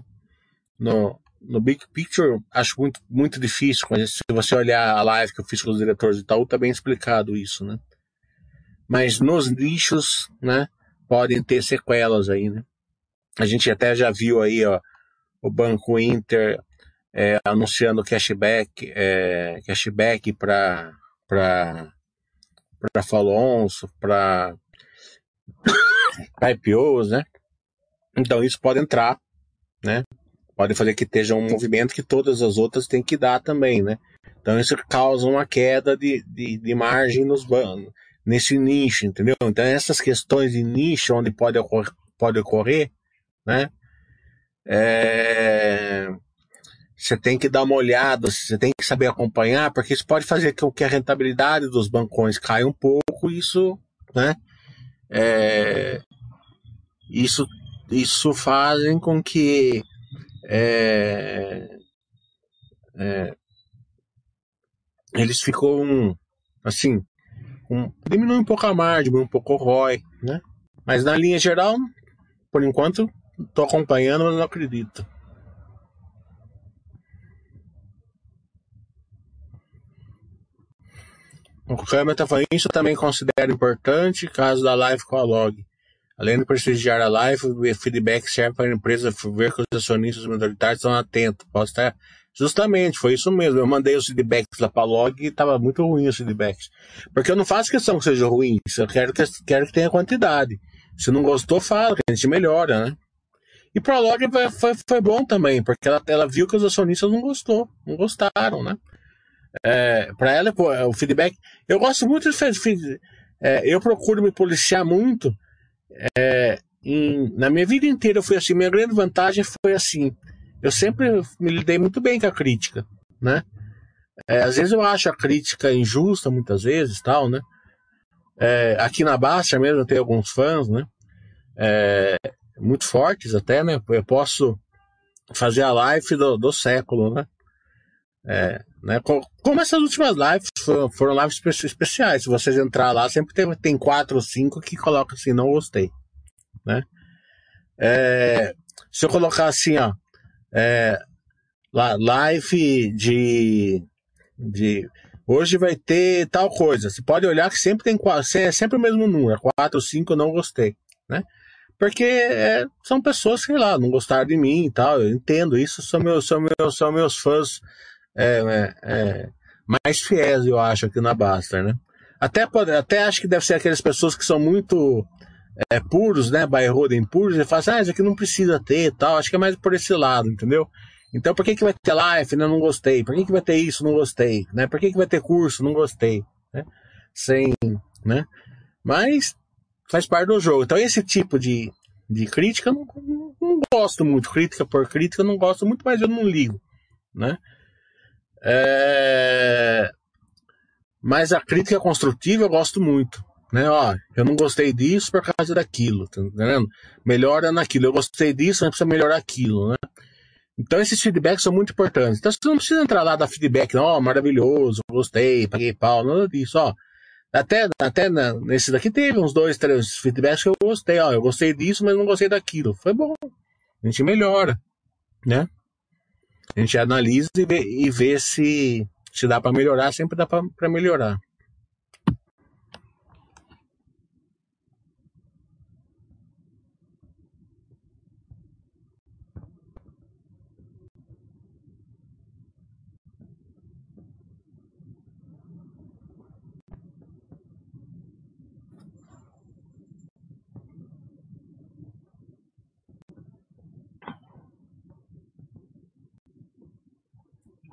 No, no big picture, acho muito, muito difícil, mas se você olhar a live que eu fiz com os diretores de Itaú, tá bem explicado isso, né? Mas nos nichos, né, podem ter sequelas aí, né? A gente até já viu aí, ó, o Banco Inter é, anunciando cashback, é, cashback para para para follow-ons, *coughs* para IPOs, né? Então isso pode entrar? Pode fazer que esteja um movimento que todas as outras têm que dar também, né? Então isso causa uma queda de, de, de margem nos bancos, nesse nicho, entendeu? Então essas questões de nicho onde pode ocorrer, pode ocorrer né? É... Você tem que dar uma olhada, você tem que saber acompanhar, porque isso pode fazer com que a rentabilidade dos bancões caia um pouco, isso, né? É... Isso, isso fazem com que é, é, eles ficam assim, um, diminui um pouco a margem, um pouco o ROI, né? Mas na linha geral, por enquanto, estou acompanhando, mas não acredito. O Câmara está falando isso também considero importante, caso da live com a log. Além de prestigiar a live, o feedback serve para a empresa ver que os acionistas minoritários estão atentos. Posso estar. Justamente, foi isso mesmo. Eu mandei os feedbacks lá para log e estava muito ruim os feedbacks. Porque eu não faço questão que seja ruim, eu quero que, quero que tenha quantidade. Se não gostou, fala, que a gente melhora, né? E para a log foi, foi, bom também, porque ela, ela viu que os acionistas não gostou, não gostaram, né? É, para ela, o feedback. Eu gosto muito de. É, eu procuro me policiar muito é, em, na minha vida inteira foi assim. Minha grande vantagem foi assim. Eu sempre me lidei muito bem com a crítica, né? É, às vezes eu acho a crítica injusta, muitas vezes, tal, né? É, aqui na Baixa mesmo tenho alguns fãs, né? É, muito fortes até, né? Eu posso fazer a live do, do século, né? É, né? Como essas últimas lives foram, lives especiais. Se vocês entrar lá, sempre tem, tem quatro ou cinco que colocam assim, não gostei. Né? É, se eu colocar assim, ó, é, live de, de hoje vai ter tal coisa. Você pode olhar que sempre tem é sempre o mesmo número, quatro, cinco, não gostei, né? Porque é, são pessoas, sei lá, não gostaram de mim e tal. Eu entendo isso, são meus, são meus, são meus fãs é, é, é, mais fiéis, eu acho, aqui na Basta, né? Até, pode, até acho que deve ser aquelas pessoas que são muito é, puros, né? Bairroden puros, e falam assim, ah, isso aqui não precisa ter e tal. Acho que é mais por esse lado, entendeu? Então, por que, que vai ter live? Né? Não gostei. Por que, que vai ter isso? Não gostei. Né? Por que, que vai ter curso? Não gostei. Né? Sem, né? Mas faz parte do jogo. Então, esse tipo de, de crítica eu não, não, não gosto muito. Crítica por crítica eu não gosto muito, mas eu não ligo. Né? É... Mas a crítica construtiva eu gosto muito. Né? Ó, eu não gostei disso por causa daquilo, tá entendendo? Melhora naquilo. Eu gostei disso, mas precisa melhorar aquilo, né? Então esses feedbacks são muito importantes. Então você não precisa entrar lá dar feedback, ó, maravilhoso, gostei, paguei pau, nada disso, ó. Até, até na, nesse daqui teve uns dois, três feedbacks que eu gostei, ó, eu gostei disso, mas não gostei daquilo. Foi bom. A gente melhora, né? A gente analisa e vê, e vê se, se dá para melhorar, sempre dá para melhorar.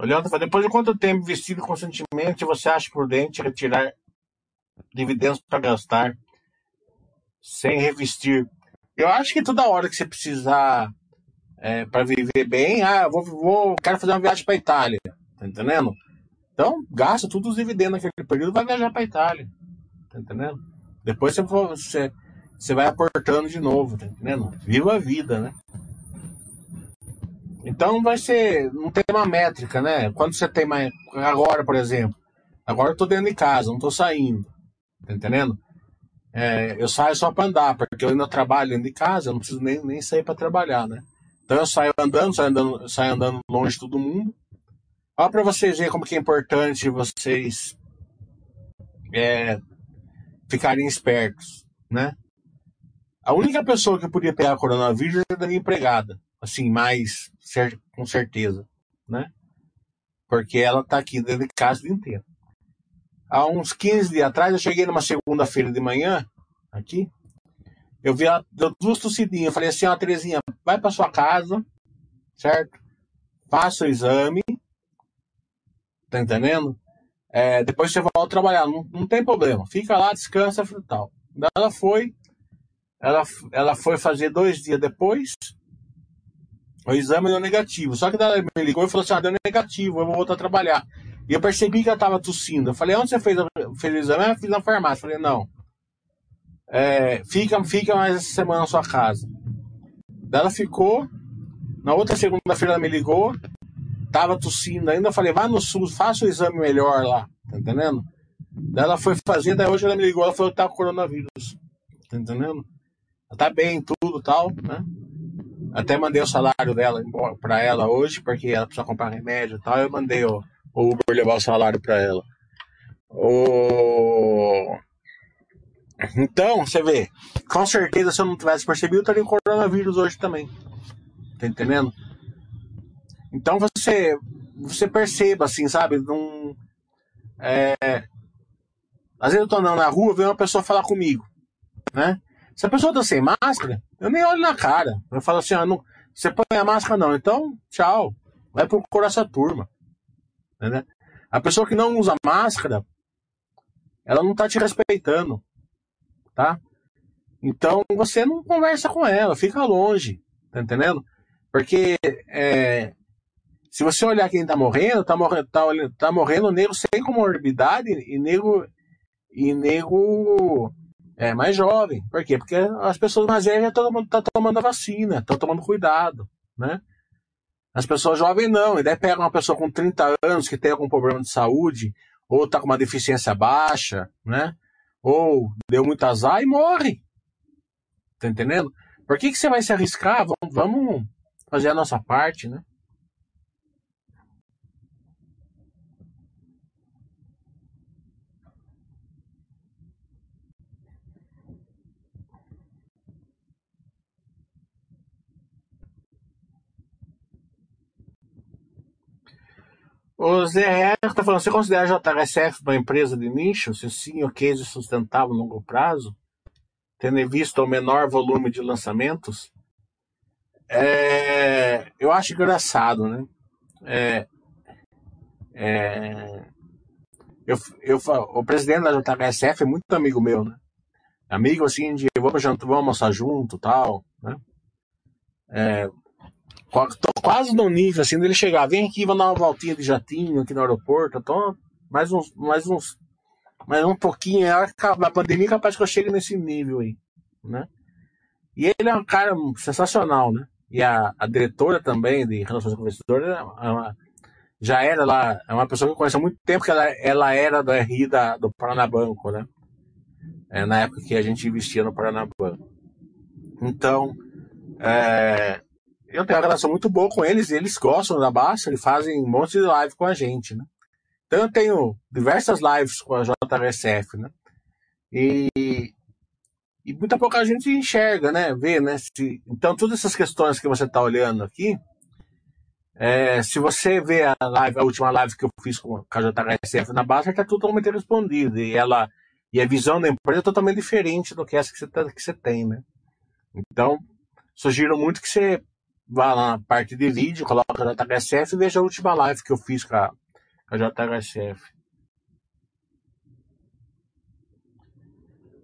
Leandro, depois de quanto tempo vestido constantemente você acha prudente retirar dividendos para gastar sem revestir? Eu acho que toda hora que você precisar é, para viver bem, ah, vou, vou, quero fazer uma viagem para Itália, tá entendendo? Então, gasta todos os dividendos naquele período vai viajar para Itália, tá entendendo? Depois você, você, você vai aportando de novo, tá entendendo? Viva a vida, né? Então vai ser, não tem uma métrica, né? Quando você tem mais, agora, por exemplo, agora eu tô dentro de casa, não tô saindo, tá entendendo? É, eu saio só para andar, porque eu ainda trabalho dentro de casa, eu não preciso nem, nem sair para trabalhar, né? Então eu saio andando, saio andando, saio andando longe de todo mundo. Olha para vocês verem como que é importante vocês é, ficarem espertos, né? A única pessoa que podia pegar coronavírus é da minha empregada assim, mais com certeza, né? Porque ela tá aqui dentro de casa o dia inteiro. Há uns 15 dias atrás, eu cheguei numa segunda-feira de manhã, aqui, eu vi ela, deu duas tossidinhas, eu falei assim, ó, Terezinha, vai para sua casa, certo? Faça o exame, tá entendendo? É, depois você volta trabalhar, não, não tem problema, fica lá, descansa e tal. Ela foi, ela, ela foi fazer dois dias depois, o exame deu negativo. Só que ela me ligou e falou assim: ah, deu negativo, eu vou voltar a trabalhar. E eu percebi que ela estava tossindo. Eu falei: onde você fez, fez o exame? Ah, eu fiz na farmácia. Eu falei: não. É, fica, fica mais essa semana na sua casa. Ela ficou. Na outra segunda-feira ela me ligou. Tava tossindo ainda. Eu falei: vai no SUS, faça o exame melhor lá. Tá entendendo? Daí ela foi fazendo. Daí hoje ela me ligou. Ela falou tá com coronavírus. Tá entendendo? Ela tá bem, tudo tal, né? Até mandei o salário dela para ela hoje, porque ela precisa comprar remédio e tal. Eu mandei o, Uber levar o salário para ela. O... Então, você vê, com certeza se eu não tivesse percebido, eu estaria com coronavírus hoje também. Tá entendendo? Então você, você perceba, assim, sabe? Num, é... Às vezes eu tô andando na rua, vem uma pessoa falar comigo, né? Se a pessoa tá sem máscara, eu nem olho na cara. Eu falo assim, ah, não, você põe a máscara não, então tchau. Vai procurar essa turma. A pessoa que não usa máscara, ela não tá te respeitando. Tá? Então você não conversa com ela, fica longe. Tá entendendo? Porque é, se você olhar quem tá morrendo, tá morrendo, tá, tá morrendo nego sem comorbidade e nego, e nego é, mais jovem. Por quê? Porque as pessoas mais velhas estão tá tomando a vacina, estão tomando cuidado, né? As pessoas jovens não, e daí pega uma pessoa com 30 anos que tem algum problema de saúde, ou tá com uma deficiência baixa, né? Ou deu muito azar e morre. Tá entendendo? Por que, que você vai se arriscar? Vamos fazer a nossa parte, né? O ZR está falando, você considera a JHSF uma empresa de nicho? Se sim, o case sustentável a longo prazo? Tendo em vista o menor volume de lançamentos? É, eu acho engraçado, né? É, é, eu, eu, o presidente da JHSF é muito amigo meu, né? Amigo assim de vamos jantar, vamos almoçar junto tal, né? É, quase no nível assim dele chegar, vem aqui, vou dar uma voltinha de jatinho aqui no aeroporto, tô mais uns, mais uns, mais um pouquinho, a pandemia é capaz que eu chegue nesse nível aí, né? E ele é um cara sensacional, né? E a, a diretora também de Relações com Investidores é uma, já era lá, é uma pessoa que eu conheço há muito tempo, que ela, ela era do RI da, do Paranabanco, né? É, na época que a gente investia no Paranabanco. Então, é, eu tenho uma relação muito boa com eles, eles gostam da Basta, eles fazem um monte de live com a gente, né? Então eu tenho diversas lives com a JRSF, né? E, e muita pouca gente enxerga, né? Vê, né? Se, então todas essas questões que você está olhando aqui, é, se você vê a live, a última live que eu fiz com a JRSF na Basta, está totalmente respondido. E ela e a visão da empresa é totalmente diferente do que essa que você, tá, que você tem, né? Então, sugiro muito que você vá lá na parte de vídeo, coloca a JHSF e veja a última live que eu fiz com a, a JHSF.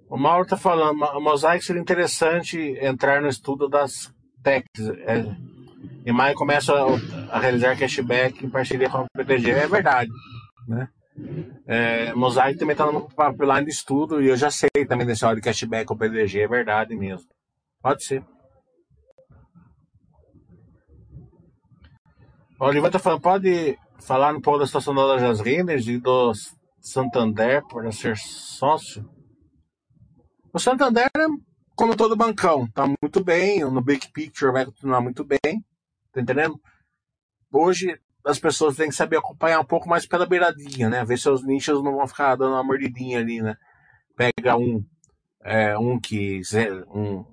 O Mauro está falando, o Mosaic seria interessante entrar no estudo das techs. É, e mais começa a, realizar cashback em parceria com a PTG. É verdade. Né? É, também está no pipeline de estudo e eu já sei também desse hora de cashback com o PDG, é verdade mesmo. Pode ser. O Oliveira está falando, pode falar um pouco da situação das lojas e do Santander para ser sócio? O Santander, como todo bancão, está muito bem, no Big Picture vai continuar muito bem, tá entendendo? Hoje as pessoas têm que saber acompanhar um pouco mais pela beiradinha, né? Ver se os nichos não vão ficar dando uma mordidinha ali, né? Pega um, é, um que um,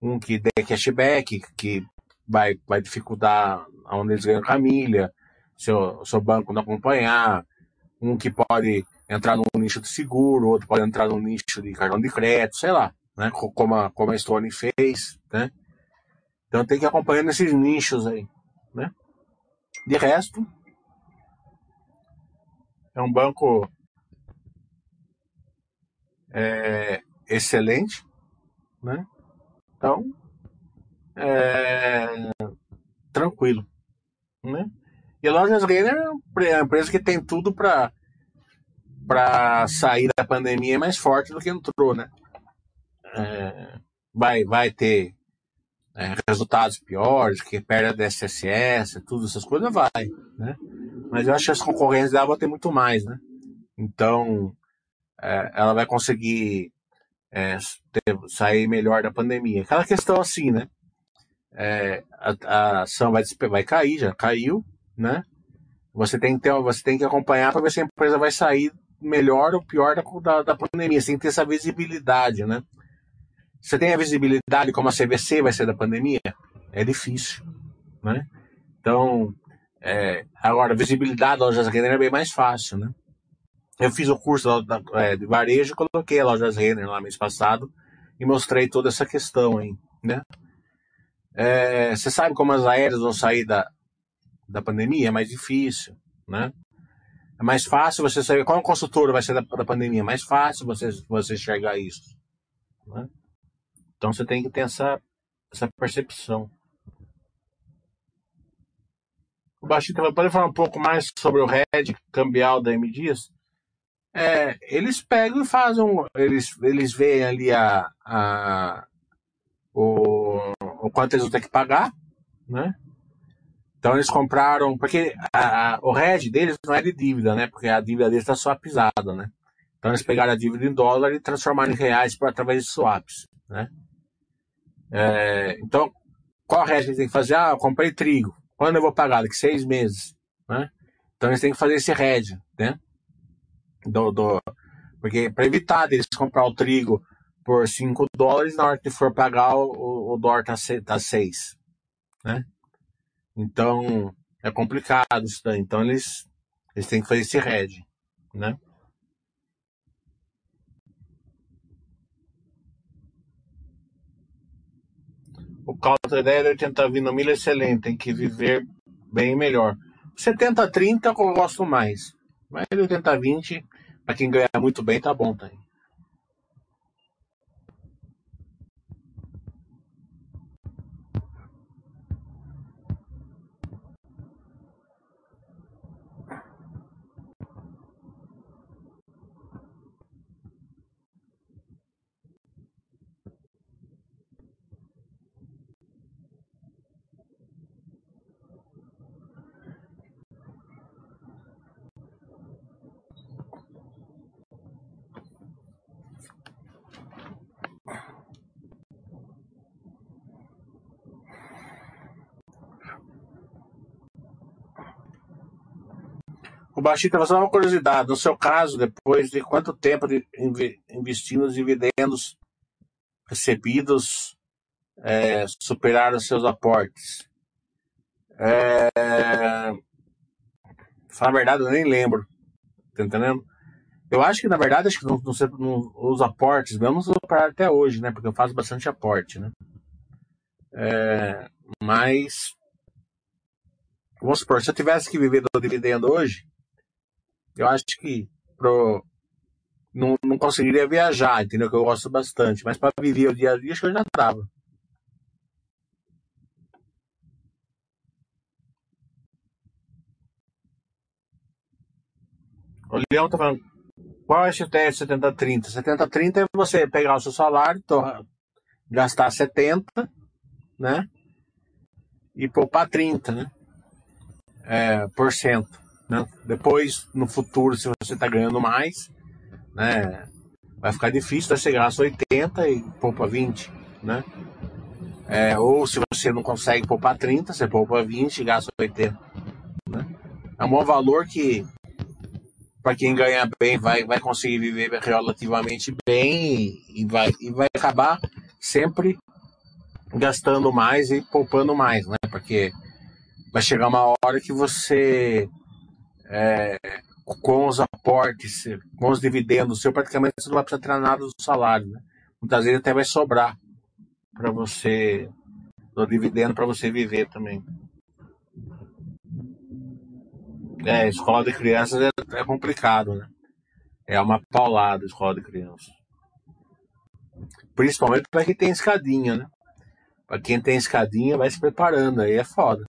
um que dê cashback, que vai, vai dificultar onde eles ganham a milha, seu, seu banco não acompanhar, um que pode entrar no nicho de seguro, outro pode entrar no nicho de cartão de crédito, sei lá, né? Como a, como a Stone fez, né? Então tem que acompanhar nesses nichos aí, né? De resto, é um banco é, excelente, né? Então, é, tranquilo, né? E a Lojas Renner é uma empresa que tem tudo para para sair da pandemia mais forte do que entrou, né? É, vai, vai ter é, resultados piores, que perda da SSS, tudo essas coisas, vai, né? Mas eu acho que as concorrentes dela vão ter muito mais, né? Então, é, ela vai conseguir é, ter, sair melhor da pandemia. Aquela questão assim, né? É, a, a, ação vai, vai cair, já caiu, né? Você tem que, ter, você tem que acompanhar para ver se a empresa vai sair melhor ou pior da, da, da pandemia. Você tem que ter essa visibilidade, né? Você tem a visibilidade como a CVC vai ser da pandemia? É difícil, né? Então, é, agora, visibilidade da lojas Renner é bem mais fácil, né? Eu fiz o curso da, é, de varejo, coloquei a lojas Renner lá mês passado e mostrei toda essa questão aí, né? É, você sabe como as aéreas vão sair da, da pandemia? É mais difícil, né? É mais fácil você saber qual consultor vai ser da, da pandemia. É mais fácil você, você enxergar isso. Né? Então você tem que ter essa, essa percepção. O Baixinho pode falar um pouco mais sobre o RED cambial da M Dias? É, eles pegam e fazem. Eles, eles veem ali a, a, o, o quanto eles vão ter que pagar, né? Então eles compraram, porque a, a, o RED deles não é de dívida, né? Porque a dívida deles está swapizada, né? Então eles pegaram a dívida em dólar e transformaram em reais por através de swaps, né? É, então, qual RED eles têm que fazer? Ah, eu comprei trigo. Quando eu vou pagar? Daqui seis meses, né? Então eles têm que fazer esse RED, né? Do, do, porque para evitar deles comprar o trigo por 5 dólares, na hora que for pagar, o, o dólar tá 6, tá né? Então, é complicado isso daí. Então, eles, eles têm que fazer esse hedge, né? O ideia de 80 vindo milha excelente, tem que viver bem melhor. 70-30 eu gosto mais. Mas 80-20, para quem ganha muito bem, tá bom, tá? Baixita, só uma curiosidade. No seu caso, depois de quanto tempo de investir nos dividendos recebidos é, superaram seus aportes? É... Falar a verdade, eu nem lembro. Tá entendendo? Eu acho que, na verdade, acho que não, não, não, os aportes mesmo superaram até hoje, né? Porque eu faço bastante aporte, né? É... Mas vamos supor, se eu tivesse que viver do dividendo hoje, eu acho que pro, não, não conseguiria viajar, entendeu? Que eu gosto bastante. Mas para viver o dia a dia, acho que eu já tava. O Leão tá falando, qual é a estratégia 70-30? 70-30 é você pegar o seu salário, torra, gastar 70, né? E poupar 30, né? É, por cento. Né? Depois, no futuro, se você está ganhando mais, né, vai ficar difícil, você gasta 80 e poupa 20, né? É, ou se você não consegue poupar 30, você poupa 20 e gasta 80. Né? É um bom valor que, para quem ganha bem, vai, vai conseguir viver relativamente bem e, e, vai, e vai acabar sempre gastando mais e poupando mais, né? Porque vai chegar uma hora que você é, com os aportes, com os dividendos, seu praticamente você não vai precisar tirar nada do salário. Né? Muitas vezes até vai sobrar para você, do dividendo para você viver também. É, escola de crianças é, é complicado, né? É uma paulada escola de crianças. Principalmente para quem tem escadinha, né? Para quem tem escadinha, vai se preparando, aí é foda.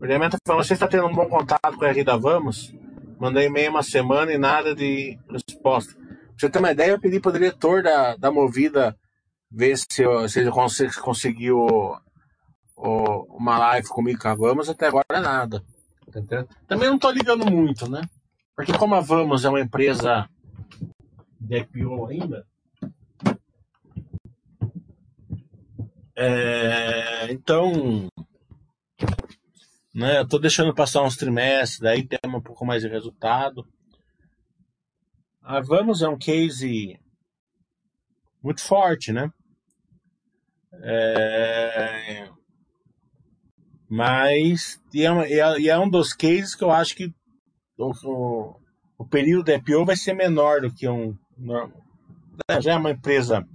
O Elemento falou, você está tendo um bom contato com a Rida Vamos? Mandei e-mail uma semana e nada de resposta. Pra você ter uma ideia, eu pedi para o diretor da, da Movida ver se, se ele conseguiu o, uma live comigo com a Vamos, até agora é nada. Tá Também não estou ligando muito, né? Porque como a Vamos é uma empresa de IPO ainda, é, então né? Eu tô deixando passar uns trimestres, daí tem um pouco mais de resultado. A Vamos é um case muito forte, né? É... Mas e é, é, é, um dos cases que eu acho que o, o, o período de IPO vai ser menor do que um. Já é uma empresa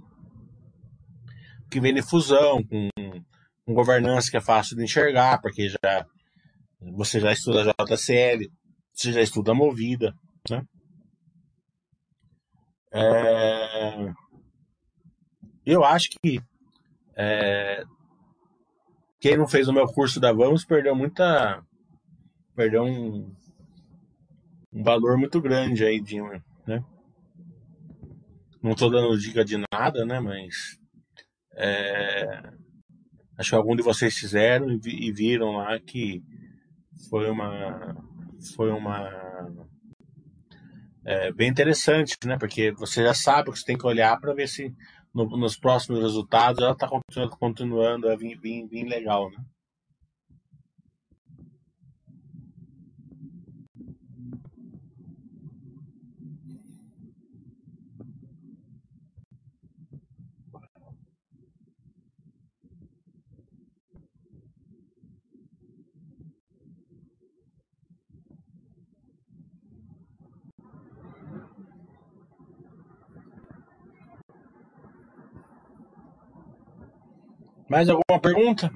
que vem de fusão, com, com governança que é fácil de enxergar, porque já você já estuda JCL, você já estuda Movida, né? É... Eu acho que é... quem não fez o meu curso da Vamos perdeu muita. Perdeu um, um valor muito grande aí de. Né? Não estou dando dica de nada, né? Mas É, acho que algum de vocês fizeram e viram lá que foi uma foi uma é, bem interessante, né? Porque você já sabe que você tem que olhar para ver se no- nos próximos resultados ela está continuando, continuando vir, vir, vir legal, né? Mais alguma pergunta?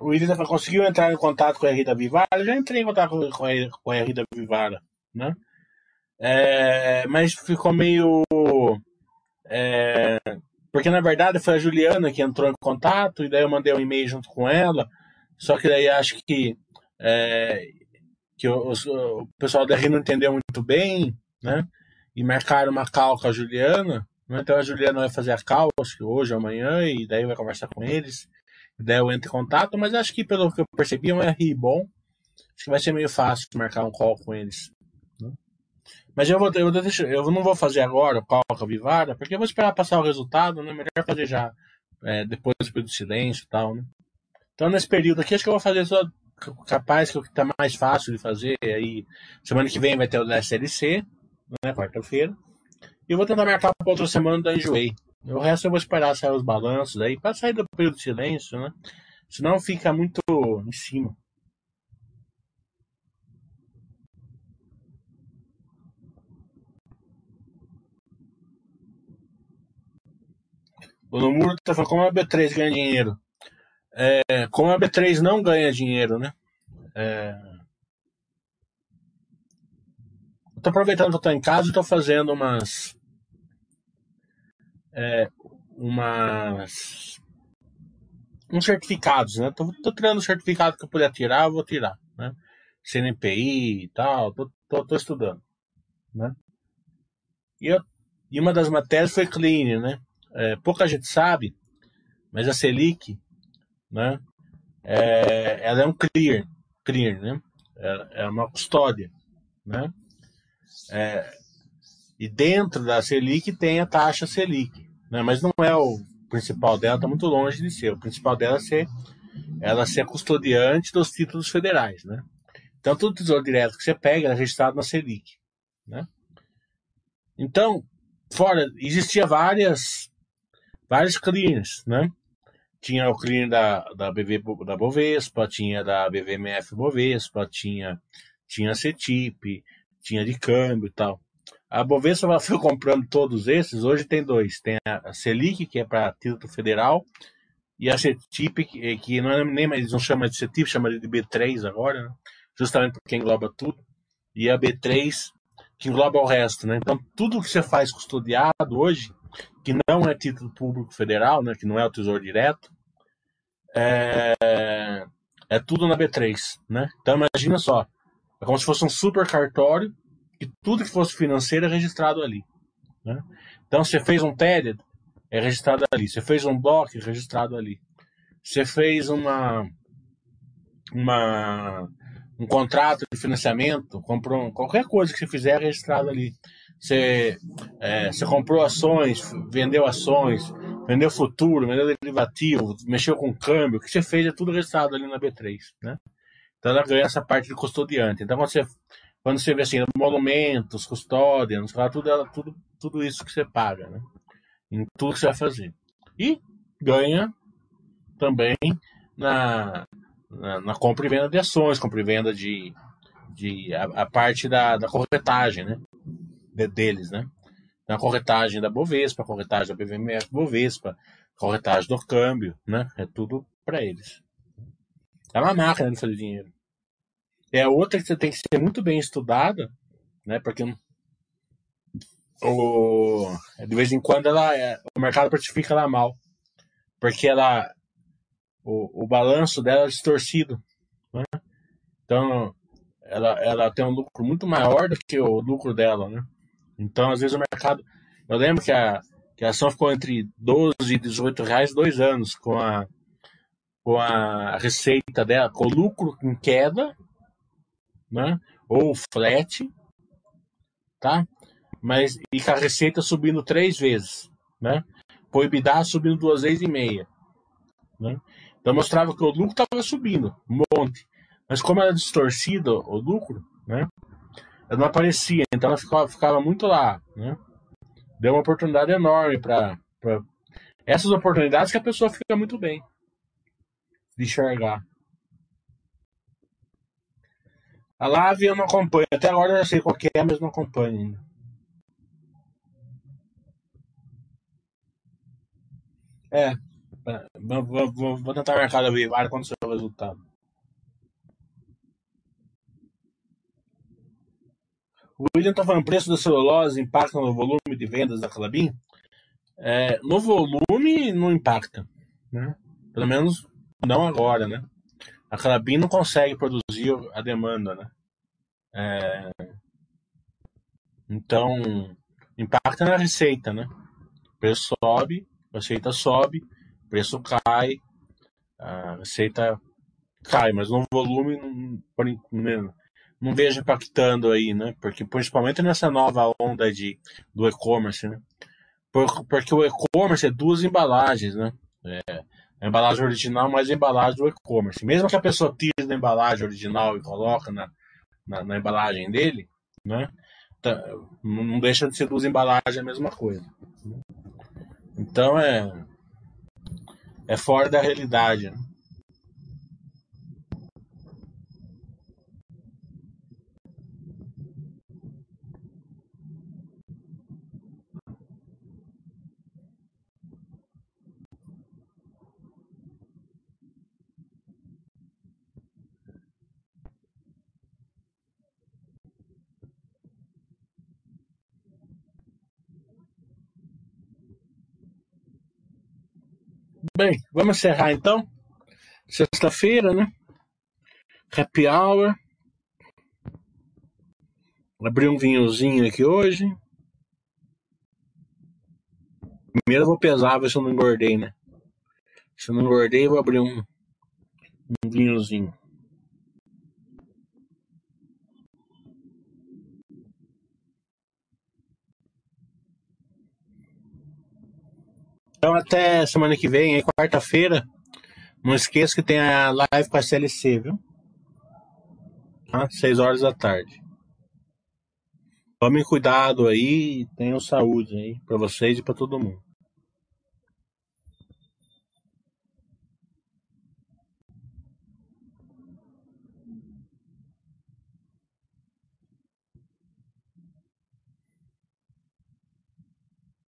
O William conseguiu entrar em contato com a Rita Vivara? Eu já entrei em contato com a, com a Rita Vivara, né? É, mas ficou meio. é, porque na verdade foi a Juliana que entrou em contato, e daí eu mandei um e-mail junto com ela. Só que daí acho que, é, que o, o pessoal da RI não entendeu muito bem, né? E marcaram uma call com a Juliana. né? Então a Juliana vai fazer a call, acho que hoje amanhã, e daí vai conversar com eles. Daí eu entro em contato, mas acho que pelo que eu percebi é um RI bom. Acho que vai ser meio fácil marcar um call com eles. né? Mas eu, vou, eu, deixo, eu não vou fazer agora o call com a Vivara, porque eu vou esperar passar o resultado, né? Melhor fazer já é, depois do silêncio e tal, né? Então nesse período aqui acho que eu vou fazer só capaz que o que tá mais fácil de fazer aí semana que vem vai ter o da SLC, né, quarta-feira. E eu vou tentar marcar para outra semana da Enjoei. O resto eu vou esperar sair os balanços aí para sair do período de silêncio, né? Senão fica muito em cima. O Nomuro tá falando como a B3 ganha dinheiro. É, como a B3 não ganha dinheiro, né? É, eu tô aproveitando que eu tô em casa e tô fazendo umas. É, umas. uns certificados, né? Tô, tô tirando o certificado que eu puder tirar, eu vou tirar, né? CNPI e tal, tô, tô, tô estudando, né? E, eu, e uma das matérias foi clean, né? É, pouca gente sabe, mas a Selic, né? É, ela é um clear, clear, né? É, é uma custódia, né? É, e dentro da Selic tem a taxa Selic, né? Mas não é o principal dela, está muito longe de ser. O principal dela é ser ela ser custodiante dos títulos federais, né? Então todo tesouro direto que você pega é registrado na Selic, né? Então, fora existia várias vários clears, né? Tinha o clear da, da BV da Bovespa, tinha da BVMF Bovespa, tinha tinha CETIP, tinha de câmbio e tal. A Bovespa foi comprando todos esses, hoje tem dois, tem a Selic, que é para título federal, e a CETIP, que, que não é nem mais, não chamam de CETIP, chama de B3 agora, né? justamente porque engloba tudo, e a B3, que engloba o resto, né? Então, tudo que você faz custodiado hoje, que não é título público federal, né? Que não é o tesouro direto, é, é tudo na B3, né? Então, imagina só, é como se fosse um super cartório e tudo que fosse financeiro é registrado ali, né? Então, você fez um TED, é registrado ali. Você fez um DOC, é registrado ali. Você fez uma, uma um contrato de financiamento, comprou qualquer coisa que você fizer é registrado ali. Você, é, você comprou ações, vendeu ações, vendeu futuro, vendeu derivativo, mexeu com câmbio, o que você fez é tudo registrado ali na B3, né? Então ela ganha essa parte de custodiante. Então quando você, quando você vê assim, monumentos, custódia, tudo, tudo, tudo isso que você paga, né? Em tudo que você vai fazer. E ganha também na, na, na compra e venda de ações, compra e venda de, de a, a parte da, da corretagem, né? De, deles, né? Na corretagem da Bovespa, corretagem da BVMF Bovespa, corretagem do câmbio, né? É tudo para eles. É uma máquina de fazer dinheiro. É outra que você tem que ser muito bem estudada, né? Porque o, de vez em quando ela, é, o mercado precifica ela mal. Porque ela, o, o balanço dela é distorcido. Né? Então, ela, ela tem um lucro muito maior do que o lucro dela. Né? Então, às vezes o mercado. Eu lembro que a, que a ação ficou entre 12 e 18 reais dois anos com a, com a receita dela, com o lucro em queda, né? ou flat, tá? Mas e com a receita subindo três vezes, né? EBITDA subindo duas vezes e meia, né? Então mostrava que o lucro estava subindo, um monte. Mas como era distorcido o lucro, né? Ela não aparecia, então ela ficava, ficava muito lá, né? Deu uma oportunidade enorme para essas oportunidades que a pessoa fica muito bem de enxergar. A Lave eu não acompanho. Até agora eu já sei qual é, mas não acompanho ainda. É. vou, vou, vou tentar marcar a Vivara quando sair o resultado. O William está falando preço da celulose impacta no volume de vendas da Calabim? É, no volume não impacta, né? Pelo menos não agora, né? A Calabim não consegue produzir a demanda, né? É, então impacta na receita, né? O preço sobe, a receita sobe, o preço cai, a receita cai, mas no volume não, não vejo impactando aí, né? Porque principalmente nessa nova onda de, do e-commerce, né? porque o e-commerce é duas embalagens, né? É, a embalagem original mais a embalagem do e-commerce. Mesmo que a pessoa tire da embalagem original e coloca na, na, na embalagem dele, né? Tá, não deixa de ser duas embalagens a mesma coisa. Então é é fora da realidade. Né? Bem, vamos encerrar então. Sexta-feira, né? Happy hour. Abri um vinhozinho aqui hoje. Primeiro eu vou pesar, ver se eu não engordei, né? Se eu não engordei, eu vou abrir um, um vinhozinho. Então até semana que vem, quarta-feira. Não esqueça que tem a live com a CLC, viu? Tá? Seis horas da tarde. Tomem cuidado aí tenham saúde aí para vocês e para todo mundo.